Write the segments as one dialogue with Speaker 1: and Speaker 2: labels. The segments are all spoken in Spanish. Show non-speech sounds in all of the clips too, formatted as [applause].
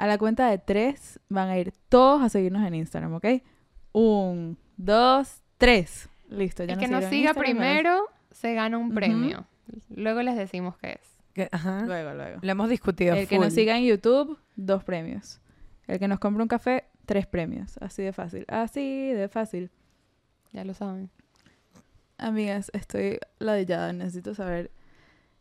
Speaker 1: A la cuenta de tres van a ir todos a seguirnos en Instagram, ¿ok? Un, dos, tres. Listo, ya
Speaker 2: El
Speaker 1: nos
Speaker 2: que nos siga
Speaker 1: Instagram,
Speaker 2: primero se gana un premio. Luego les decimos qué es.
Speaker 3: Que- ajá.
Speaker 1: Luego, luego.
Speaker 3: Lo hemos discutido.
Speaker 1: El que nos siga en YouTube, dos premios. El que nos compre un café, tres premios. Así de fácil. Así de fácil.
Speaker 2: Ya lo saben.
Speaker 1: Amigas, estoy ladillada. Necesito saber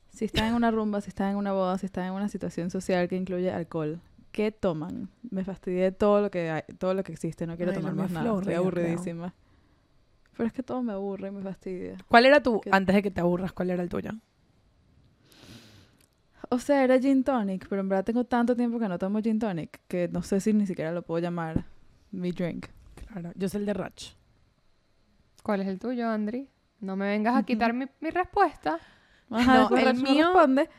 Speaker 1: si están en una rumba, si están en una boda, si están en una situación social que incluye alcohol. ¿Qué toman? Me fastidié todo lo que hay, todo lo que existe. No quiero
Speaker 3: Ay,
Speaker 1: tomar más nada. Estoy aburridísima. Pero es que todo me aburre y me fastidia.
Speaker 3: ¿Cuál era tu,
Speaker 1: ¿Qué?
Speaker 3: antes de que te aburras, cuál era el tuyo?
Speaker 1: O sea, era gin tonic, pero en verdad tengo tanto tiempo que no tomo gin tonic que no sé si ni siquiera lo puedo llamar mi drink.
Speaker 3: Claro, yo soy el de Ratch.
Speaker 2: ¿Cuál es el tuyo, Andri? No me vengas a quitar mi, mi respuesta.
Speaker 1: Ajá,
Speaker 3: No, el
Speaker 1: me
Speaker 3: mío-
Speaker 1: responde.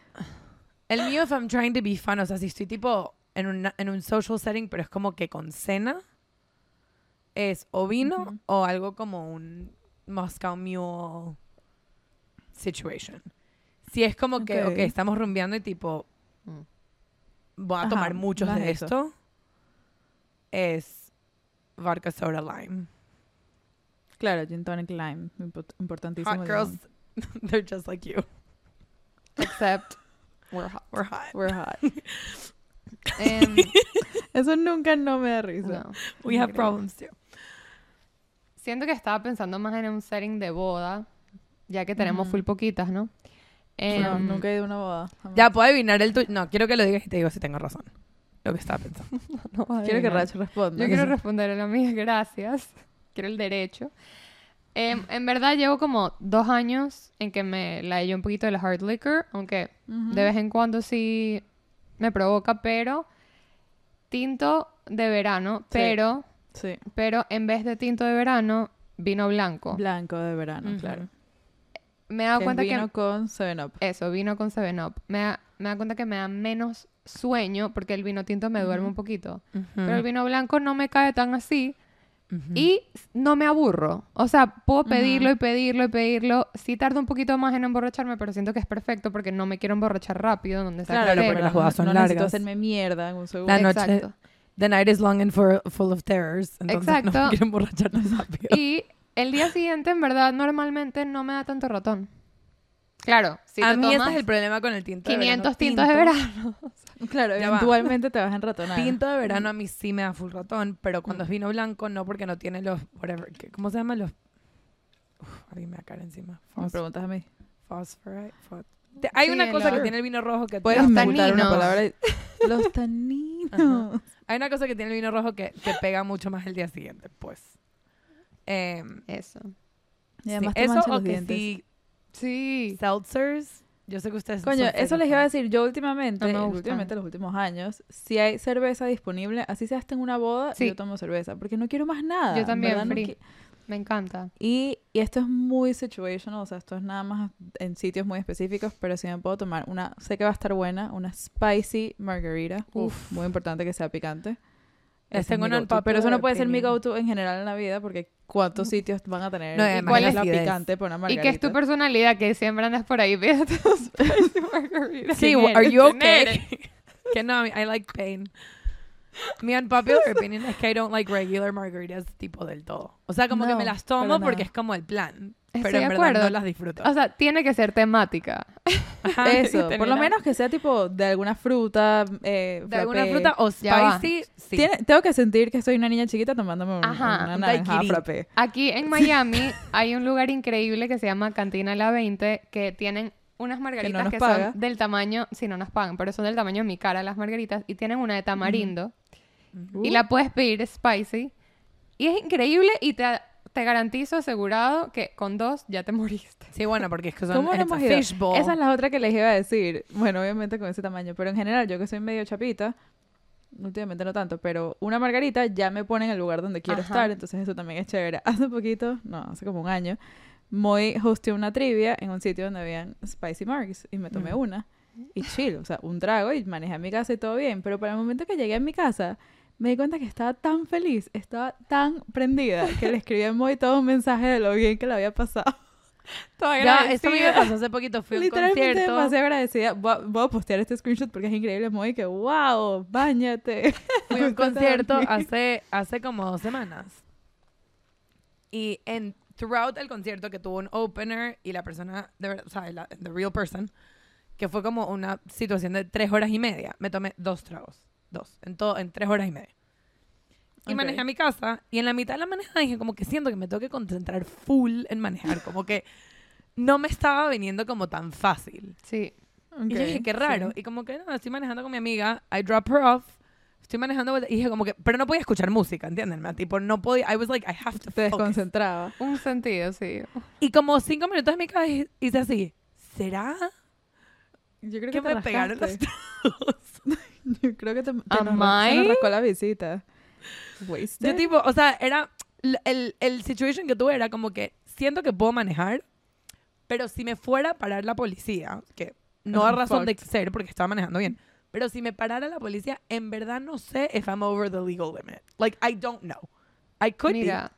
Speaker 3: El mío, if I'm trying to be fun, o sea, si estoy tipo en, una- en un social setting, pero es como que con cena, es o vino o algo como un Moscow Mule situation. Si es como que,
Speaker 1: Ok.
Speaker 3: estamos rumbeando y tipo,
Speaker 2: Mm.
Speaker 3: voy a
Speaker 1: Ajá,
Speaker 3: tomar muchos de
Speaker 1: eso.
Speaker 3: esto, es vodka soda lime.
Speaker 1: Claro, gin tonic lime. import- Importantísimo.
Speaker 3: Hot girls, [laughs] they're just like you.
Speaker 2: Except [laughs] we're hot.
Speaker 3: We're hot. [laughs]
Speaker 1: We're hot.
Speaker 2: Em, [laughs]
Speaker 1: Eso nunca no me da risa.
Speaker 2: no.
Speaker 3: We have problems too.
Speaker 2: Siento que estaba pensando más en un setting de boda, ya que tenemos
Speaker 1: Ujú.
Speaker 2: full poquitas, ¿no? Em,
Speaker 1: No, nunca he ido a una boda. jamás.
Speaker 3: Ya puedo adivinar el tuyo. No, quiero que lo digas y te digo si tengo razón. Lo que estaba pensando. [laughs]
Speaker 2: no
Speaker 1: Quiero que. Rach responda.
Speaker 2: Yo quiero responder a la mía, gracias. [laughs] Quiero el derecho. Em, en verdad llevo como dos años en que me la un poquito de la hard liquor, aunque de vez en cuando sí me provoca, pero tinto de verano, pero,
Speaker 1: Sí.
Speaker 2: pero en vez de tinto de verano, vino blanco.
Speaker 1: Blanco de verano, claro.
Speaker 2: me he dado
Speaker 1: Que
Speaker 2: cuenta
Speaker 1: vino
Speaker 2: que
Speaker 1: con 7-Up.
Speaker 2: eso, vino con 7-Up. Me da, me da cuenta que me da menos sueño porque el vino tinto me duerme un poquito. Pero el vino blanco no me cae tan así. Y no me aburro. O sea, puedo pedirlo y pedirlo y pedirlo. Sí tarda un poquito más en emborracharme, pero siento que es perfecto porque no me quiero emborrachar rápido. Donde
Speaker 3: Claro,
Speaker 2: esté.
Speaker 3: porque las bodas son
Speaker 1: no necesito
Speaker 3: largas.
Speaker 1: hacerme mierda en un segundo.
Speaker 3: La noche-
Speaker 2: Exacto.
Speaker 3: The night is long and for, full of terrors. Entonces no
Speaker 2: Exacto.
Speaker 3: me [laughs] quiero emborrachar tan rápido.
Speaker 2: Y el día siguiente, en verdad, normalmente no me da tanto ratón. Claro, si
Speaker 3: a
Speaker 2: te
Speaker 3: mí ese es el problema con el tinto de
Speaker 2: 500
Speaker 3: verano.
Speaker 2: tintos de verano. [laughs]
Speaker 1: Claro,
Speaker 3: Ya va.
Speaker 1: eventualmente te vas a enratonar.
Speaker 3: Tinto de verano a mí sí me da full ratón, pero cuando es vino blanco no porque no tiene los whatever, ¿qué- ¿cómo se llaman los? Uf, alguien me va a caer encima.
Speaker 1: Me
Speaker 3: Fos-
Speaker 1: preguntas a mí.
Speaker 3: Phosphorite. fo- Te- Hay
Speaker 2: Sí,
Speaker 3: una cosa que tiene el vino rojo que
Speaker 1: Puedes inventar una palabra. y- [laughs] Los taninos.
Speaker 3: hay una cosa que tiene el vino rojo que te pega mucho más el día siguiente, pues. Em,
Speaker 2: Eso.
Speaker 1: Y
Speaker 3: sí,
Speaker 1: además te
Speaker 3: eso o
Speaker 1: los
Speaker 3: que
Speaker 1: dientes.
Speaker 3: sí
Speaker 2: Sí.
Speaker 3: seltzers. Yo sé que ustedes
Speaker 1: Coño,
Speaker 3: son
Speaker 1: eso les iba a decir. Yo últimamente,
Speaker 2: No
Speaker 1: últimamente los últimos años, si hay cerveza disponible, así sea hasta en una boda,
Speaker 2: Sí.
Speaker 1: yo tomo cerveza. Porque no quiero más nada.
Speaker 2: Yo también,
Speaker 1: no
Speaker 2: free.
Speaker 1: qui-
Speaker 2: Me encanta.
Speaker 1: Y, y esto es muy situational, o sea, esto es nada más en sitios muy específicos, pero si me puedo tomar una, sé que va a estar buena, una spicy margarita.
Speaker 2: Uf.
Speaker 1: Muy importante que sea picante. Ese es
Speaker 3: tengo
Speaker 1: mi
Speaker 3: una.
Speaker 1: Pero eso no puede ser mi go-to en general en la vida, porque cuántos sitios van a tener
Speaker 3: No, y
Speaker 1: y cuál es la
Speaker 3: acidez.
Speaker 1: picante por una
Speaker 2: ¿Y
Speaker 1: margarita.
Speaker 2: qué es tu personalidad? Que siempre andas por ahí. [laughs] [laughs] Margaritas.
Speaker 3: Sí,
Speaker 2: ¿Quién
Speaker 3: are you okay? [laughs] que no, I like pain. [laughs] Mi unpopular [laughs] opinion es que I don't like regular margaritas tipo del todo. O sea, como que
Speaker 1: No,
Speaker 3: me las tomo porque es como el plan.
Speaker 2: Estoy
Speaker 3: pero en
Speaker 2: de
Speaker 3: verdad
Speaker 2: acuerdo.
Speaker 3: no las disfruto.
Speaker 2: O sea, tiene que ser temática. [laughs]
Speaker 3: Ajá.
Speaker 1: Eso, por lo menos que sea tipo de alguna fruta. Eh,
Speaker 3: de alguna
Speaker 1: frappé.
Speaker 3: fruta o spicy, sí.
Speaker 1: Tiene- tengo que sentir que soy una niña chiquita tomándome un-
Speaker 2: Ajá,
Speaker 1: una
Speaker 3: un
Speaker 1: naranja frappé.
Speaker 2: Aquí en Miami hay un lugar increíble que se llama Cantina La 20 que tienen unas margaritas que,
Speaker 1: paga.
Speaker 2: son del tamaño, si no nos pagan, pero son del tamaño de mi cara las margaritas y tienen una de tamarindo
Speaker 1: Uh,
Speaker 2: y la puedes pedir spicy y es increíble y te, te garantizo asegurado que con dos ya te [laughs] moriste.
Speaker 3: Sí, bueno, porque es que son
Speaker 1: ¿Cómo hemos ido?
Speaker 3: fishbowl.
Speaker 1: Esa es la otra que les iba a decir. Bueno, obviamente con ese tamaño, pero en general, yo que soy medio chapita, últimamente no tanto, pero una margarita ya me pone en el lugar donde quiero
Speaker 2: Ajá.
Speaker 1: estar, entonces eso también es chévere. [laughs] Hace poquito, no, hace como un año, muy hosté una trivia en un sitio donde habían spicy margs y me tomé
Speaker 3: Mm.
Speaker 1: una y chill, o sea, un trago y manejé a mi casa y todo bien, pero para el momento que llegué a mi casa me di cuenta que estaba tan feliz, estaba tan prendida que le escribí a Moy todo un mensaje de lo bien que le había pasado. [laughs]
Speaker 2: Toda
Speaker 3: Ya, esto a mí me pasó hace poquito. Fui a un
Speaker 1: Literalmente demasiado agradecida. Voy a, voy a postear este screenshot porque es increíble. Muy que, wow, bañate. [laughs]
Speaker 3: Fui a un [laughs] concierto hace, hace como dos semanas. Y en throughout el concierto que tuvo un opener y la persona, de verdad, o sea, la, the real person, que fue como una situación de tres horas y media, me tomé dos tragos. Dos. En todo, en tres horas y media. Y manejé a mi casa y en la mitad de la manejada dije como que siento que me tengo que concentrar full en manejar. Como que no me estaba viniendo como tan fácil.
Speaker 2: Sí.
Speaker 3: Y yo dije, qué raro. Y como que no, estoy manejando con mi amiga, I drop her off, estoy manejando y dije como que, pero no podía escuchar música, ¿entienden? Tipo, no podía, I was like, I have to
Speaker 1: Te desconcentraba.
Speaker 2: Un sentido, sí.
Speaker 3: Y como cinco minutos en mi cabeza hice así, ¿será
Speaker 1: Yo creo
Speaker 3: que
Speaker 1: que, te
Speaker 3: me pegaron los
Speaker 1: rascaste. [laughs] Yo [laughs] creo que te, te
Speaker 2: Am
Speaker 1: nos, se
Speaker 2: I?
Speaker 1: nos rascó la visita. Wasted.
Speaker 3: Yo tipo, o sea, era, el, el situation que tuve era como que siento que puedo manejar, pero si me fuera a parar la policía, que no a
Speaker 1: Ujú,
Speaker 3: razón de
Speaker 1: fucked.
Speaker 3: ser porque estaba manejando bien, pero si me parara la policía, en verdad no sé if I'm over the legal limit. Like, I don't know. I could
Speaker 2: Mira,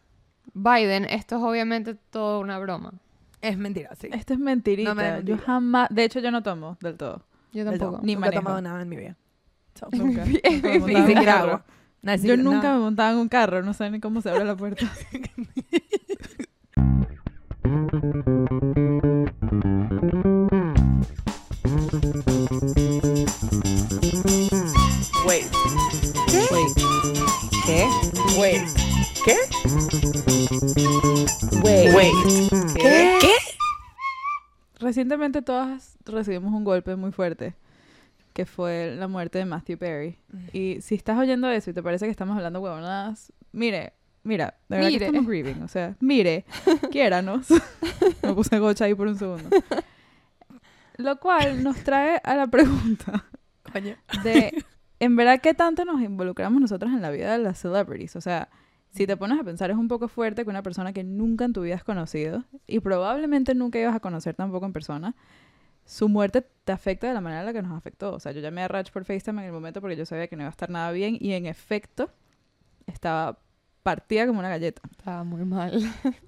Speaker 2: Biden, esto es obviamente toda una broma.
Speaker 3: be. Es mentira, sí.
Speaker 1: Esto es mentirita.
Speaker 3: No me des
Speaker 1: yo
Speaker 3: mentira.
Speaker 1: jamás... De hecho, yo no tomo del todo.
Speaker 2: Yo tampoco.
Speaker 1: Ni
Speaker 3: Nunca he tomado nada en mi vida. So, [laughs]
Speaker 1: Nunca.
Speaker 2: Es
Speaker 3: agua.
Speaker 1: Yo nunca me montaba en un carro. No sé ni cómo se abre la puerta. [laughs]
Speaker 3: Wait. ¿Qué? Wait. ¿Qué? Wait. ¿Qué? Wait. Wait. ¿Qué? ¿Qué?
Speaker 1: Recientemente todas recibimos un golpe muy fuerte, que fue la muerte de Matthew Perry. Y si estás oyendo eso y te parece que estamos hablando huevonadas, mire, mira, de verdad
Speaker 2: Mire.
Speaker 1: que estamos grieving. O sea, mire, [laughs] quiéranos. Me puse gocha ahí por un segundo. [laughs] Lo cual nos trae a la pregunta
Speaker 3: Coño.
Speaker 1: de, en verdad, ¿qué tanto nos involucramos nosotros en la vida de las celebrities? O sea, si te pones a pensar, es un poco fuerte que una persona que nunca en tu vida has conocido y probablemente nunca ibas a conocer tampoco en persona, su muerte te afecta de la manera en la que nos afectó. O sea, yo llamé a Rach por FaceTime en el momento porque yo sabía que no iba a estar nada bien y en efecto estaba partida como una galleta.
Speaker 2: Estaba muy mal.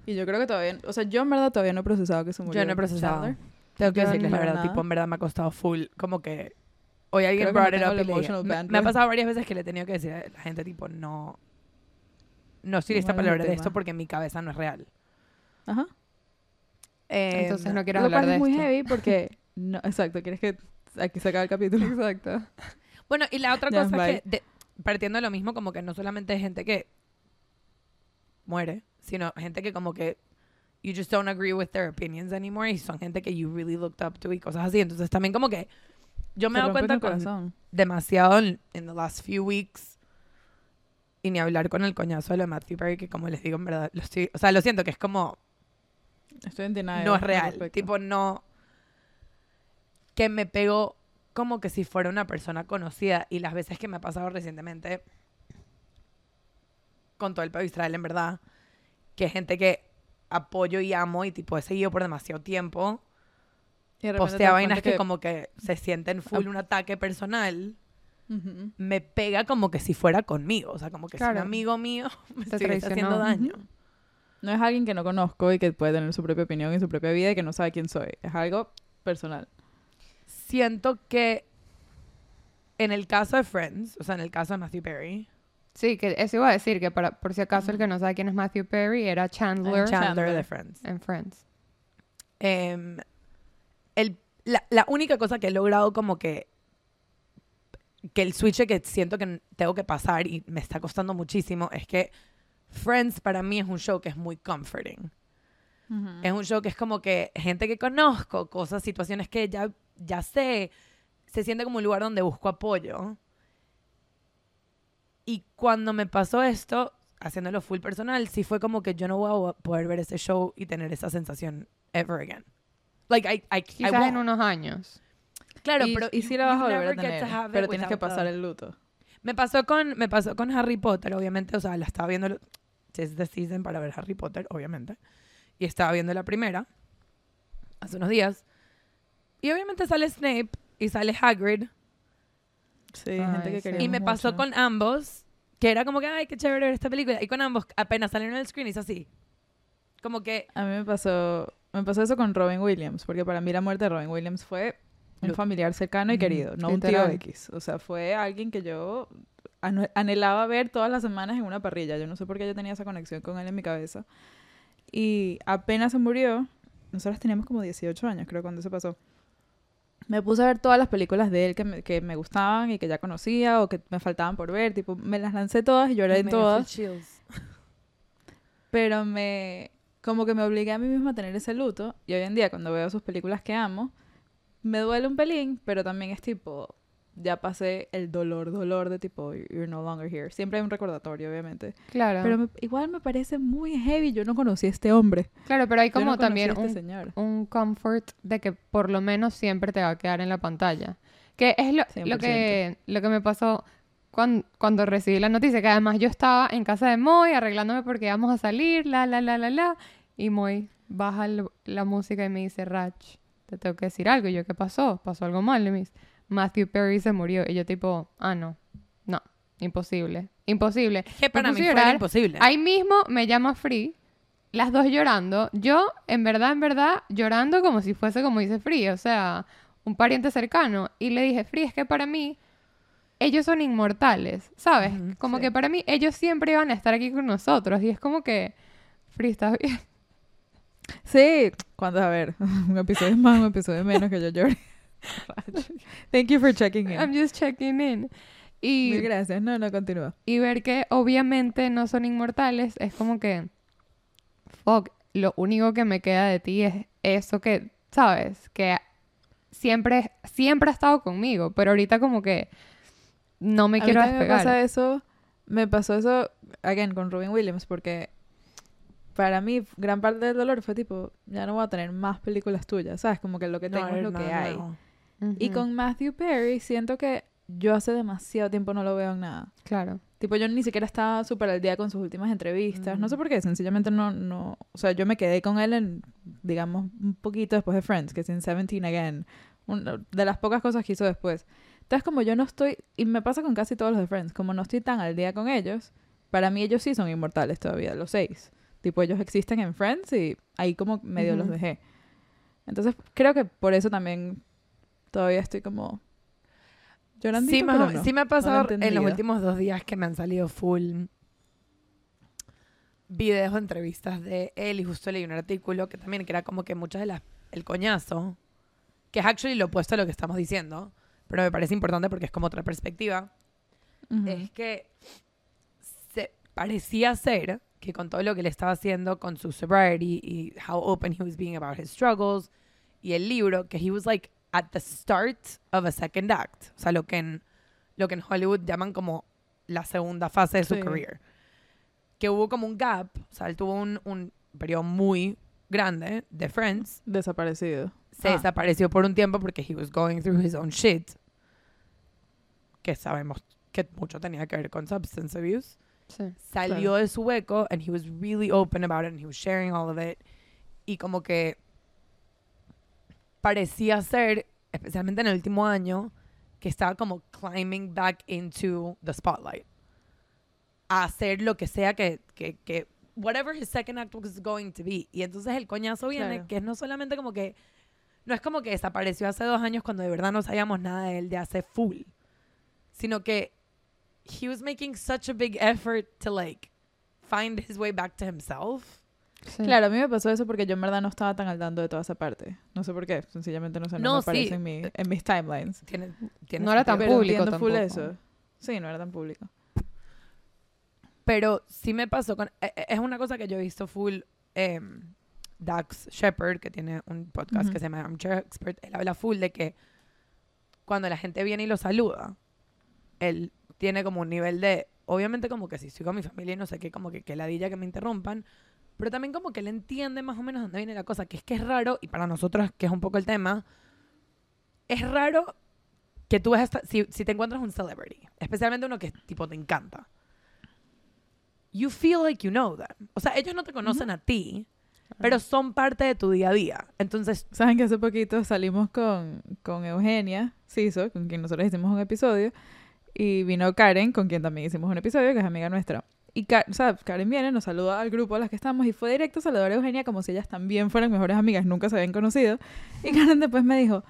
Speaker 1: Y yo creo que todavía, o sea, yo en verdad todavía no he procesado que se murió.
Speaker 3: Yo no he procesado.
Speaker 1: Chandler.
Speaker 3: Tengo que decirles la verdad,
Speaker 1: nada.
Speaker 3: tipo, en verdad me ha costado full, como que hoy alguien brought it up y le me, me ha pasado varias veces que le he tenido que decir a la gente, tipo, no, no
Speaker 1: hables
Speaker 3: hablar
Speaker 1: del
Speaker 3: de esto porque en mi cabeza no es real.
Speaker 1: Ajá.
Speaker 3: Eh,
Speaker 2: Entonces no quieres
Speaker 1: Lo
Speaker 2: hablar
Speaker 1: cual
Speaker 2: de
Speaker 1: es muy
Speaker 2: esto.
Speaker 1: heavy porque, no, exacto, quieres que aquí se acabe el capítulo.
Speaker 2: Exacto.
Speaker 3: Bueno, y la otra cosa es que, de- partiendo de lo mismo, como que no solamente es gente que muere, sino gente que como que you just don't agree with their opinions anymore y son gente que you really looked up to y cosas así. Entonces también como que yo me he dado cuenta con demasiado en in the last few weeks y ni hablar con el coñazo de lo de Matthew Perry que como les digo en verdad lo estoy, o sea, lo siento que es como
Speaker 1: Estoy en denial
Speaker 3: no es
Speaker 1: al
Speaker 3: real, tipo no que me pegó como que si fuera una persona conocida y las veces que me ha pasado recientemente con todo el país Israel en verdad que gente que apoyo y amo y tipo he seguido por demasiado tiempo
Speaker 1: Y de
Speaker 3: postea vainas que, como que se sienten full un ataque personal me pega como que si fuera conmigo o sea como que si
Speaker 2: Claro.
Speaker 3: un amigo mío [laughs] me estuviese haciendo daño
Speaker 1: No es alguien que no conozco y que puede tener su propia opinión y su propia vida y que no sabe quién soy. Es algo personal.
Speaker 3: Siento que en el caso de Friends o sea en el caso de Matthew Perry
Speaker 2: Sí, que eso iba a decir, que para, por si acaso el que no sabe quién es Matthew Perry era Chandler
Speaker 3: Chandler,
Speaker 1: Chandler.
Speaker 3: de Friends
Speaker 2: en Friends.
Speaker 3: Em, el, la, la única cosa que he logrado como que que el switch que siento que tengo que pasar y me está costando muchísimo es que Friends para mí es un show que es muy comforting. Es un show que es como que gente que conozco, cosas, situaciones que ya, ya sé, se siente como un lugar donde busco apoyo. Y cuando me pasó esto, haciéndolo full personal, sí fue como que yo no voy a poder ver ese show y tener esa sensación ever again. Like, I, I, I
Speaker 2: Quizás en
Speaker 3: won't.
Speaker 2: unos años.
Speaker 3: Claro,
Speaker 1: y,
Speaker 3: pero
Speaker 1: y sí la vas a volver a tener,
Speaker 3: to
Speaker 1: pero tienes que pasar el luto.
Speaker 3: Me pasó con me pasó con Harry Potter, obviamente, o sea, la estaba viendo es the season para ver Harry Potter, obviamente. Y estaba viendo la primera hace unos días. Y obviamente sale Snape y sale Hagrid
Speaker 1: Sí,
Speaker 2: Ay,
Speaker 1: gente que quería
Speaker 3: y me pasó con ambos, que era como que ay, qué chévere ver esta película y con ambos apenas salieron en el screen hizo así. Como que
Speaker 1: A mí me pasó, me pasó eso con Robin Williams, porque para mí la muerte de Robin Williams fue un familiar cercano y
Speaker 3: Ujú,
Speaker 1: querido, no un tío
Speaker 2: literal.
Speaker 1: X. O sea, fue alguien que yo anhelaba ver todas las semanas en una parrilla. Yo no sé por qué yo tenía esa conexión con él en mi cabeza. Y apenas se murió, nosotros teníamos como 18 años, creo, cuando se pasó. Me puse a ver todas las películas de él que me, que me gustaban y que ya conocía o que me faltaban por ver. Tipo, me las lancé todas y lloré en todas. Pero me... Como que me obligué a mí misma a tener ese luto. Y hoy en día, cuando veo sus películas que amo, me duele un pelín, pero también es tipo... Ya pasé el dolor, dolor de tipo, you're no longer here. Siempre hay un recordatorio, obviamente.
Speaker 2: Claro.
Speaker 1: Pero me- igual me parece muy heavy. Yo no conocí a este hombre.
Speaker 2: claro, pero hay como
Speaker 1: no
Speaker 2: también
Speaker 1: este
Speaker 2: un,
Speaker 1: señor.
Speaker 2: un comfort de que por lo menos siempre te va a quedar en la pantalla. Que es lo, lo,
Speaker 1: 100%.
Speaker 2: que, lo que me pasó cuando, cuando recibí la noticia, que además yo estaba en casa de Moy arreglándome porque íbamos a salir, la, la, la, la, la, y Moy baja la música y me dice, Rach, te tengo que decir algo. Y yo, ¿qué pasó? ¿Pasó algo mal? Y me dice, Matthew Perry se murió. Y yo tipo, ah, no, no, imposible, imposible.
Speaker 3: Que para mí
Speaker 2: a
Speaker 3: fue
Speaker 2: llorar.
Speaker 3: imposible.
Speaker 2: Ahí mismo me llama Free, las dos llorando. Yo, en verdad, en verdad, llorando como si fuese como dice Free, o sea, un pariente cercano. Y le dije, Free, es que para mí, ellos son inmortales, ¿sabes? Como
Speaker 1: sí.
Speaker 2: que para mí, ellos siempre iban a estar aquí con nosotros. Y es como que, Free, ¿estás bien?
Speaker 1: Sí, cuando, a ver, [laughs] un episodio es más, un episodio menos que yo llore. [laughs] Thank you for checking in.
Speaker 2: I'm just checking in. Y,
Speaker 1: Mil gracias. No, no, continúa.
Speaker 2: y ver que obviamente no son inmortales es como que, fuck, lo único que me queda de ti es eso que, ¿sabes? Que siempre, siempre ha estado conmigo, pero ahorita como que no me
Speaker 1: A mí
Speaker 2: quiero
Speaker 1: me
Speaker 2: despegar.
Speaker 1: pasa eso, me pasó eso, again, con Robin Williams, porque para mí gran parte del dolor fue tipo, ya no voy a tener más películas tuyas, ¿sabes? Como que lo que
Speaker 3: No,
Speaker 1: tengo es lo que hay.
Speaker 3: Nuevo.
Speaker 1: Y con Matthew Perry siento que yo hace demasiado tiempo no lo veo en nada.
Speaker 2: Claro.
Speaker 1: Tipo, yo ni siquiera estaba súper al día con sus últimas entrevistas. No sé por qué, sencillamente no, no... O sea, yo me quedé con él en, digamos, un poquito después de Friends, que es en Seventeen Again. Un- de las pocas cosas que hizo después. Entonces, como yo no estoy... Y me pasa con casi todos los de Friends. Como no estoy tan al día con ellos, para mí ellos sí son inmortales todavía, los seis. Tipo, ellos existen en Friends y ahí como medio los
Speaker 2: Ujú.
Speaker 1: dejé. Entonces, creo que por eso también todavía estoy como... Llorando,
Speaker 3: Sí, más
Speaker 1: no.
Speaker 3: sí me ha
Speaker 1: No lo
Speaker 3: pasado en los últimos dos días que me han salido full videos o entrevistas de él y justo leí un artículo que también que era como que muchas de las el coñazo que es actually lo opuesto a lo que estamos diciendo pero me parece importante porque es como otra perspectiva
Speaker 1: Ujú.
Speaker 3: es que se parecía ser que con todo lo que le estaba haciendo con su sobriety y how open he was being about his struggles y el libro que he was like at the start of a second act o sea lo que en lo que en Hollywood llaman como la segunda fase de su
Speaker 1: Sí.
Speaker 3: career que hubo como un gap o sea él tuvo un, un periodo muy grande de Friends
Speaker 1: Desaparecido.
Speaker 3: se
Speaker 1: Ah.
Speaker 3: desapareció por un tiempo porque he was going through his own shit que sabemos que mucho tenía que ver con substance abuse
Speaker 2: Sí.
Speaker 3: salió de su hueco and he was really open about it and he was sharing all of it y como que parecía ser especialmente en el último año que estaba como climbing back into the spotlight a hacer lo que sea que, que, que whatever his second act was going to be y entonces el coñazo viene
Speaker 1: Claro.
Speaker 3: que es no solamente como que no es como que desapareció hace dos años cuando de verdad no sabíamos nada de él de hace full sino que he was making such a big effort to like find his way back to himself.
Speaker 2: Sí.
Speaker 1: Claro, a mí me pasó eso porque yo en verdad no estaba tan al tanto de toda esa parte. No sé por qué, sencillamente no sé, no,
Speaker 3: No,
Speaker 1: me
Speaker 3: sí.
Speaker 1: aparece en, mi, en mis timelines.
Speaker 3: Tiene, tiene
Speaker 2: No era tan.
Speaker 1: Pero
Speaker 2: público
Speaker 1: entiendo full
Speaker 2: tampoco.
Speaker 1: eso. Sí, no era tan público.
Speaker 3: Pero sí me pasó con e- e- es una cosa que yo he visto full em, Dax Shepard que tiene un podcast que se llama Armchair Expert, él habla full de que cuando la gente viene y lo saluda, él tiene como un nivel de obviamente como que si estoy con mi familia y no sé qué, como que que ladilla que me interrumpan, pero también como que él entiende más o menos dónde viene la cosa, que es que es raro, y para nosotros, que es un poco el tema, es raro que tú ves si, si te encuentras un celebrity, especialmente uno que tipo te encanta, you feel like you know them. O sea, ellos no te conocen a ti, pero son parte de tu día a día. Entonces,
Speaker 1: Saben que hace poquito salimos con, con Eugenia Ciso, con quien nosotros hicimos un episodio, y vino Karen, con quien también hicimos un episodio, que es amiga nuestra. Y o sea, Karen viene, nos saluda al grupo a las que estamos y fue directo a saludar a Eugenia como si ellas también fueran mejores amigas, nunca se habían conocido. Y Karen después me dijo,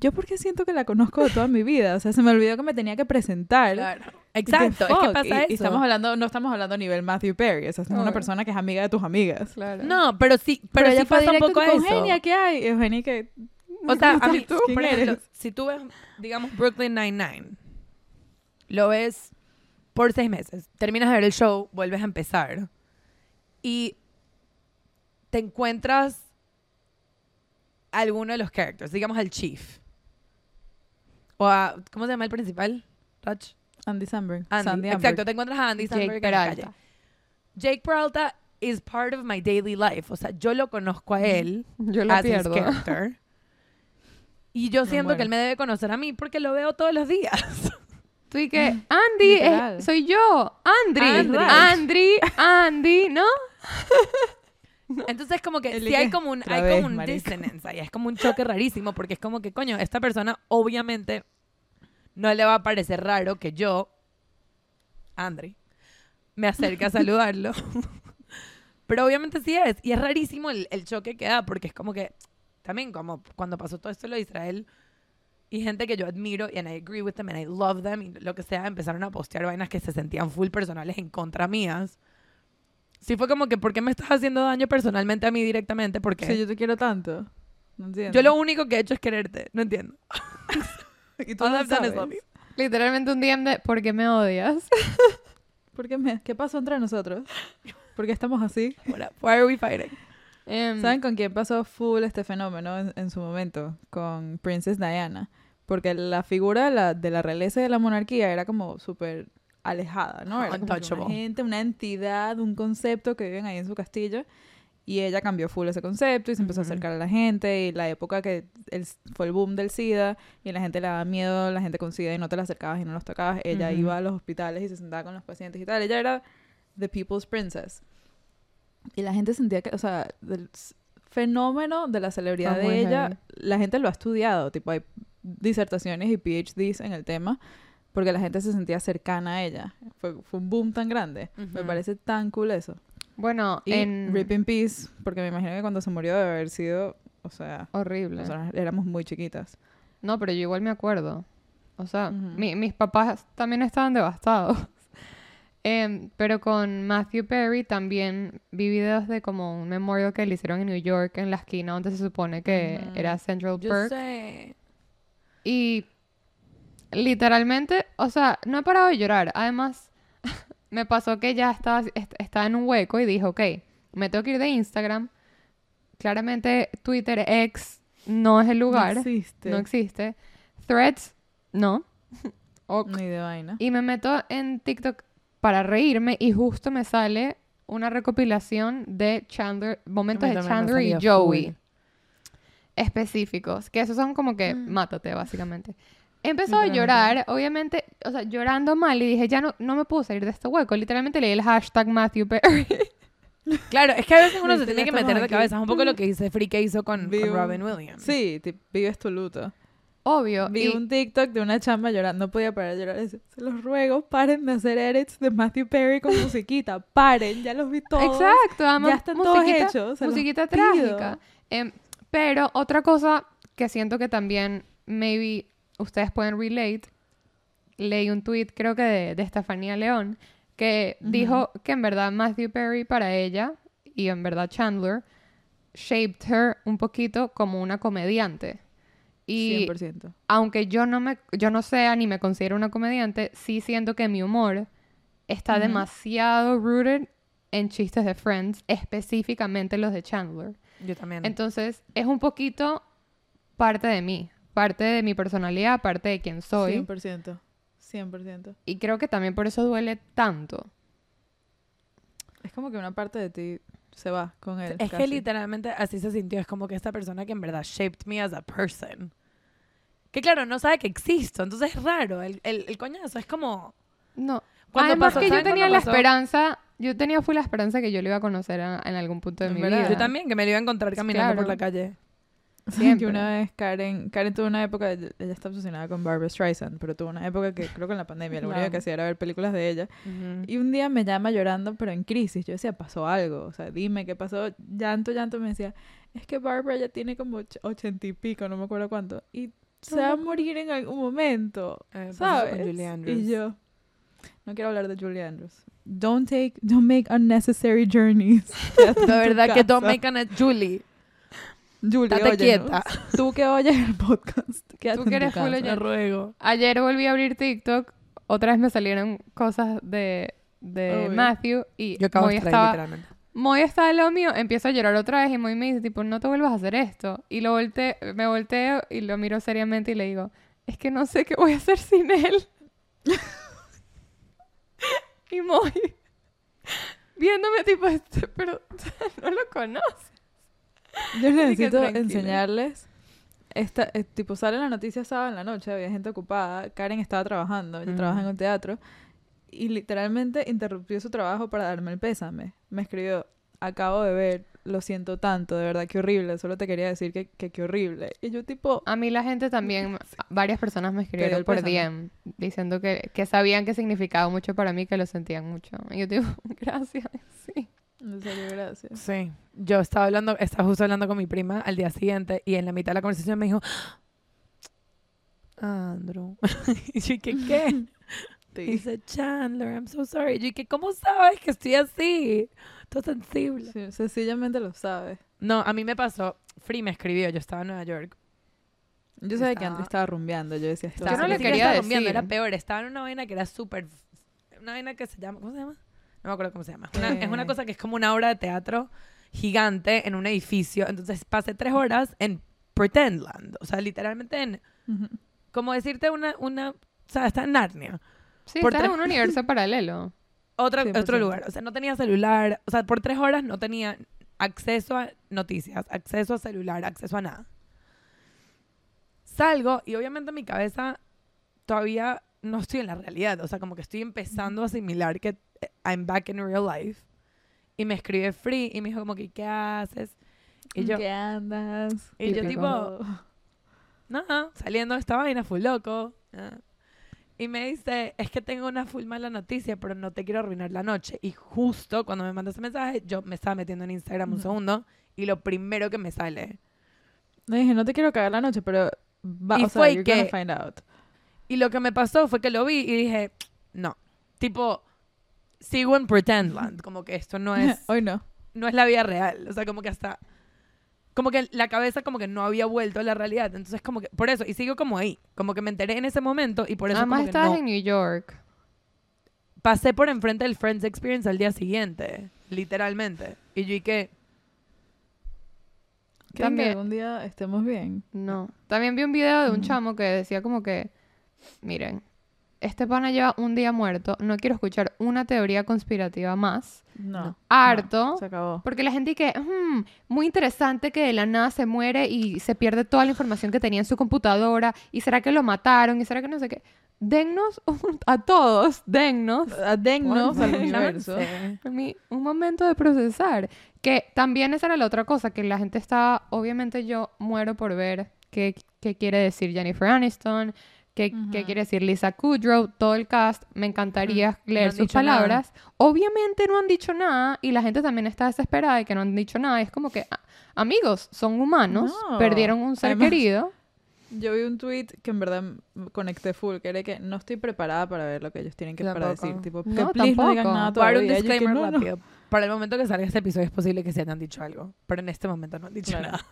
Speaker 1: yo porque siento que la conozco de toda mi vida, o sea, se me olvidó que me tenía que presentar.
Speaker 3: Claro. Exacto, es que pasa
Speaker 1: y,
Speaker 3: eso.
Speaker 1: y estamos hablando, no estamos hablando a nivel Matthew Perry, o sea, es una persona que es amiga de tus amigas.
Speaker 2: Claro.
Speaker 3: No, pero sí, pero,
Speaker 1: ella
Speaker 3: sí pasa un poco eso.
Speaker 1: Eugenia, ¿qué hay? Eugenia, que
Speaker 3: O sea, [laughs] a mí,
Speaker 1: ¿Quién
Speaker 3: por ejemplo, si tú ves, digamos, Brooklyn Nine-Nine, lo ves por seis meses, terminas de ver el show, vuelves a empezar y te encuentras a alguno de los characters, digamos al chief. O a, ¿cómo se llama el principal? Rach?
Speaker 1: Andy Samberg.
Speaker 3: Andy.
Speaker 1: Sandy
Speaker 3: Exacto,
Speaker 1: Amberg.
Speaker 3: te encuentras a Andy Samberg
Speaker 2: Jake
Speaker 3: en la calle.
Speaker 2: Peralta.
Speaker 3: Jake Peralta is part of my daily life. O sea, yo lo conozco a él [laughs]
Speaker 2: Yo lo
Speaker 3: as his
Speaker 2: pierdo.
Speaker 3: character. [laughs] Y yo
Speaker 1: Me
Speaker 3: siento
Speaker 1: muero.
Speaker 3: que él me debe conocer a mí porque lo veo todos los días.
Speaker 2: Tú y que, Andy, es-
Speaker 1: Literal.
Speaker 2: soy yo. Andri.
Speaker 3: Andri.
Speaker 2: Andri. Andy, ¿no? [laughs]
Speaker 3: Entonces como que sí hay como un, hay
Speaker 1: vez,
Speaker 3: como un dissonance ahí. Es como un choque rarísimo porque es como que, coño, esta persona obviamente no le va a parecer raro que yo, Andri, me acerque a saludarlo. [laughs] Pero obviamente sí es. Y es rarísimo el, el choque que da porque es como que, también como cuando pasó todo esto lo de Israel y gente que yo admiro y and I agree with them and I love them y lo que sea, empezaron a postear vainas que se sentían full personales en contra mías. Sí fue como que, ¿por qué me estás haciendo daño personalmente a mí directamente? Porque
Speaker 1: Sí, yo te quiero tanto. No entiendo.
Speaker 3: yo lo único que he hecho es quererte. No entiendo. [laughs]
Speaker 1: y tú [laughs] no sabes.
Speaker 2: Literalmente un DM de, ¿por qué me odias? [laughs]
Speaker 1: ¿Por qué, me- ¿Qué pasó entre nosotros? ¿Por qué estamos así?
Speaker 3: Up? Why are we fighting?
Speaker 2: Em,
Speaker 1: ¿Saben con quién pasó full este fenómeno en, en su momento? Con Princess Diana. Porque la figura de la, de la realeza y de la monarquía era como súper alejada, ¿no? Era como que una gente, una entidad, un concepto que viven ahí en su castillo. Y ella cambió full ese concepto y se empezó a acercar a la gente. Y la época que el- fue el boom del SIDA y la gente le daba miedo, la gente con SIDA y no te la acercabas y no los tocabas. Ella iba a los hospitales y se sentaba con los pacientes y tal. Ella era the people's princess. Y la gente sentía que, o sea, del s- fenómeno de la celebridad de ella,
Speaker 2: heavy.
Speaker 1: la gente lo ha estudiado. Tipo, hay disertaciones y PhDs en el tema porque la gente se sentía cercana a ella. Fue, fue un boom tan grande. Me
Speaker 3: Ujú.
Speaker 1: parece tan cool eso.
Speaker 2: bueno,
Speaker 1: Y
Speaker 2: en...
Speaker 1: Rip in Peace, porque me imagino que cuando se murió debe haber sido, o sea,
Speaker 2: Horrible.
Speaker 1: éramos muy chiquitas.
Speaker 2: No, pero yo igual me acuerdo. O sea,
Speaker 1: Ujú.
Speaker 2: mi- mis papás también estaban devastados. [laughs] Em, pero con Matthew Perry también vi videos de como un memorial que le hicieron en New York, en la esquina donde se supone que
Speaker 1: Ujú.
Speaker 2: era Central
Speaker 3: Yo
Speaker 2: Park.
Speaker 3: sé.
Speaker 2: Y literalmente, o sea, no he parado de llorar. Además, [laughs] me pasó que ya estaba, est- estaba en un hueco y dije, ok, me tengo que ir de Instagram. Claramente Twitter X no es el lugar,
Speaker 1: No existe.
Speaker 2: no existe. Threads, no. [laughs] Ok.
Speaker 1: Ni de vaina.
Speaker 2: Y me meto en TikTok para reírme y justo me sale una recopilación de Chandler, momentos de Chandler y Joey
Speaker 3: full.
Speaker 2: Específicos, que esos son como que
Speaker 1: Mm.
Speaker 2: mátate básicamente. Empezó a llorar, obviamente, o sea, llorando mal y dije, ya no, no me puedo salir de este hueco. Literalmente leí el hashtag Matthew Perry. [laughs]
Speaker 3: Claro, es que a veces uno se tiene que meter de
Speaker 1: aquí.
Speaker 3: cabeza. Es un poco lo que dice Free que hizo con, con Robin Williams.
Speaker 1: Sí, ti- vives tu luto.
Speaker 2: Obvio.
Speaker 1: Vi
Speaker 2: y-
Speaker 1: un TikTok de una chamba llorando, no podía parar de llorar. Dice, Se los ruego, paren de hacer edits de Matthew Perry con [laughs] musiquita. Paren, ya los vi todos.
Speaker 2: Exacto, además,
Speaker 1: Ya están todos
Speaker 2: musiquita,
Speaker 1: hechos. se los
Speaker 2: musiquita trágica. Em, pero otra cosa que siento que también, maybe, ustedes pueden relate, leí un tweet, creo que de, de Estefanía León, que dijo que en verdad Matthew Perry para ella, y en verdad Chandler, shaped her un poquito como una comediante. Y
Speaker 1: 100%.
Speaker 2: aunque yo no me yo no sea ni me considero una comediante, sí siento que mi humor está demasiado rooted en chistes de Friends, específicamente los de Chandler.
Speaker 3: Yo también.
Speaker 2: Entonces, es un poquito parte de mí, parte de mi personalidad, parte de quién soy.
Speaker 1: 100%. 100%.
Speaker 2: Y creo que también por eso duele tanto.
Speaker 1: Es como que una parte de ti se va con él.
Speaker 3: es que literalmente así se sintió. Es como que esta persona que en verdad shaped me as a person. Que claro, no sabe que existo. Entonces es raro. El, el, el coñazo es como...
Speaker 2: No.
Speaker 3: Cuando
Speaker 2: Además
Speaker 3: pasó-
Speaker 2: que yo
Speaker 3: ¿saben
Speaker 2: tenía la
Speaker 3: pasó?
Speaker 2: esperanza, yo tenía full la esperanza que yo lo iba a conocer a- en algún punto de
Speaker 1: En
Speaker 2: mi
Speaker 1: verdad.
Speaker 2: vida.
Speaker 3: Yo también, que me lo iba a encontrar caminando
Speaker 2: Claro.
Speaker 3: por la calle.
Speaker 2: Siempre. [laughs]
Speaker 1: Que una vez Karen, Karen tuvo una época, ella está obsesionada con Barbara Streisand, pero tuvo una época que creo que en la pandemia lo
Speaker 3: La
Speaker 1: único
Speaker 3: amo.
Speaker 1: que hacía era ver películas de ella. Y un día me llama llorando, pero en crisis. Yo decía, pasó algo. O sea, dime qué pasó. Llanto, llanto. Me decía, es que Barbara ya tiene como och- ochenta y pico, no me acuerdo cuánto. Y se va a morir en algún momento.
Speaker 3: Eh,
Speaker 1: ¿Sabes?
Speaker 3: con Julie Andrews.
Speaker 1: Y yo, no quiero hablar de Julie Andrews. Don't take, don't make unnecessary journeys. [laughs] Tu
Speaker 3: verdad que don't make an Julie.
Speaker 1: Julie, óyenos.
Speaker 3: quieta.
Speaker 1: Tú que oyes el podcast. Quédate
Speaker 2: Tú que eres full
Speaker 1: casa.
Speaker 2: oye-
Speaker 3: Te ruego.
Speaker 2: Ayer volví a abrir TikTok. Otra vez me salieron cosas de, de
Speaker 1: Obvio.
Speaker 2: Matthew. Y
Speaker 3: Yo acabo
Speaker 2: Moy
Speaker 3: de
Speaker 2: estaba,
Speaker 3: literalmente.
Speaker 2: Moy está de lo mío. Empiezo a llorar otra vez. Y Moy me dice, tipo, no te vuelvas a hacer esto. Y lo volte, me volteo y lo miro seriamente y le digo, es que no sé qué voy a hacer sin él. [laughs] y Moy [laughs] viéndome tipo, este, pero [laughs] no lo conoce.
Speaker 1: Yo necesito enseñarles. Esta, eh, tipo, sale la noticia sábado en la noche, había gente ocupada. Karen estaba trabajando, ella trabaja en un teatro. Y literalmente interrumpió su trabajo para darme el pésame. Me escribió, acabo de ver, lo siento tanto, de verdad, qué horrible. Solo te quería decir que, que qué horrible. Y yo tipo,
Speaker 2: A mí la gente también, [laughs] varias personas me escribieron por. DM diciendo que, que sabían que significaba mucho para mí, que lo sentían mucho. Y yo digo, [laughs] gracias, sí.
Speaker 1: en serio, gracias.
Speaker 3: Sí. Yo estaba hablando, estaba justo hablando con mi prima al día siguiente y en la mitad de la conversación me dijo, Andrew. [laughs] y yo, ¿qué qué? Dice, Chandler, I'm so sorry. Y yo, ¿qué? ¿Cómo sabes que estoy así? Todo sensible.
Speaker 1: Sí, sencillamente lo sabes.
Speaker 3: No, a mí me pasó, Free me escribió, yo estaba en Nueva York.
Speaker 1: Yo sabía que
Speaker 3: Estaba-
Speaker 1: Andrew estaba rumbeando. Yo decía, esto
Speaker 2: Yo no le quería
Speaker 3: estaba rumbeando,
Speaker 2: decir.
Speaker 3: era peor. Estaba en una vaina que era súper... Una vaina que se llama... ¿Cómo se llama? No me acuerdo cómo se llama. Una- es una
Speaker 1: Eh.
Speaker 3: cosa que es como una obra de teatro gigante en un edificio. Entonces pasé tres horas en Pretendland. O sea, literalmente en...
Speaker 1: Ujú.
Speaker 3: Como decirte una... una o sea, está en Narnia.
Speaker 2: Sí,
Speaker 3: Por
Speaker 2: estás en un [laughs] universo paralelo.
Speaker 1: 100%.
Speaker 3: otro lugar. O sea, no tenía celular. O sea, por tres horas no tenía acceso a noticias, acceso a celular, acceso a nada. Salgo y obviamente mi cabeza todavía no estoy en la realidad. O sea, como que estoy empezando a asimilar que eh, I'm back in real life. Y me escribe Free y me dijo como que, ¿qué haces? Y yo,
Speaker 1: ¿Qué andas?
Speaker 3: y yo tipo, nada, saliendo de esta vaina, full loco. ah. Y me dice, es que tengo una full mala noticia, pero no te quiero arruinar la noche. Y justo cuando me manda ese mensaje, yo me estaba metiendo en Instagram un segundo y lo primero que me sale.
Speaker 1: Le dije, no te quiero cagar la noche, pero va,
Speaker 3: Y
Speaker 1: o sea,
Speaker 3: fue
Speaker 1: you're
Speaker 3: que-
Speaker 1: gonna find out.
Speaker 3: Y lo que me pasó fue que lo vi y dije, no. Tipo, sigo en Pretendland. Como que esto no [laughs] es,
Speaker 1: Hoy no.
Speaker 3: no es la vida real. O sea, como que hasta... Como que la cabeza como que no había vuelto a la realidad. Entonces como que... Por eso. Y sigo como ahí. Como que me enteré en ese momento y por eso
Speaker 2: Además
Speaker 3: como que
Speaker 2: estabas
Speaker 3: no...
Speaker 2: en New York.
Speaker 3: pasé por enfrente del Friends Experience al día siguiente, literalmente. Y yo y que,
Speaker 1: ¿Creen que
Speaker 2: También-
Speaker 1: algún día estemos bien?
Speaker 2: No. También vi un video de un
Speaker 1: Mm.
Speaker 2: chamo que decía como que, miren, este pana lleva un día muerto, no quiero escuchar una teoría conspirativa más.
Speaker 1: No.
Speaker 2: Harto.
Speaker 1: No, se acabó.
Speaker 2: Porque la gente que, "Hmm, muy interesante que de la nada se muere y se pierde toda la información que tenía en su computadora. ¿Y será que lo mataron? ¿Y será que no sé qué? Dennos un- a todos, dennos
Speaker 1: Adennos al
Speaker 3: Bueno,
Speaker 1: universo. [laughs]
Speaker 2: a mí un momento de procesar. Que también esa era la otra cosa, que la gente está, obviamente yo muero por ver qué, qué quiere decir Jennifer Aniston, qué, qué
Speaker 1: Ujú.
Speaker 2: quiere decir Lisa Kudrow, todo el cast. Me encantaría
Speaker 3: Mm, no
Speaker 2: leer
Speaker 3: han
Speaker 2: sus
Speaker 3: dicho nada.
Speaker 2: palabras. Obviamente no han dicho nada y la gente también está desesperada y que no han dicho nada. Es como que, amigos, son humanos,
Speaker 1: No.
Speaker 2: perdieron un ser
Speaker 1: Además-
Speaker 2: querido.
Speaker 1: Yo vi un tweet que en verdad conecté full, que era que no estoy preparada para ver lo que ellos tienen que para decir. Tipo, que
Speaker 2: No,
Speaker 1: please no digan
Speaker 2: tampoco.
Speaker 1: nada
Speaker 3: Voy a dar un
Speaker 1: que
Speaker 3: disclaimer
Speaker 1: no, no.
Speaker 3: rápido. Para el momento que salga este episodio es posible que se hayan dicho algo, pero en este momento no han dicho
Speaker 1: Claro.
Speaker 3: nada.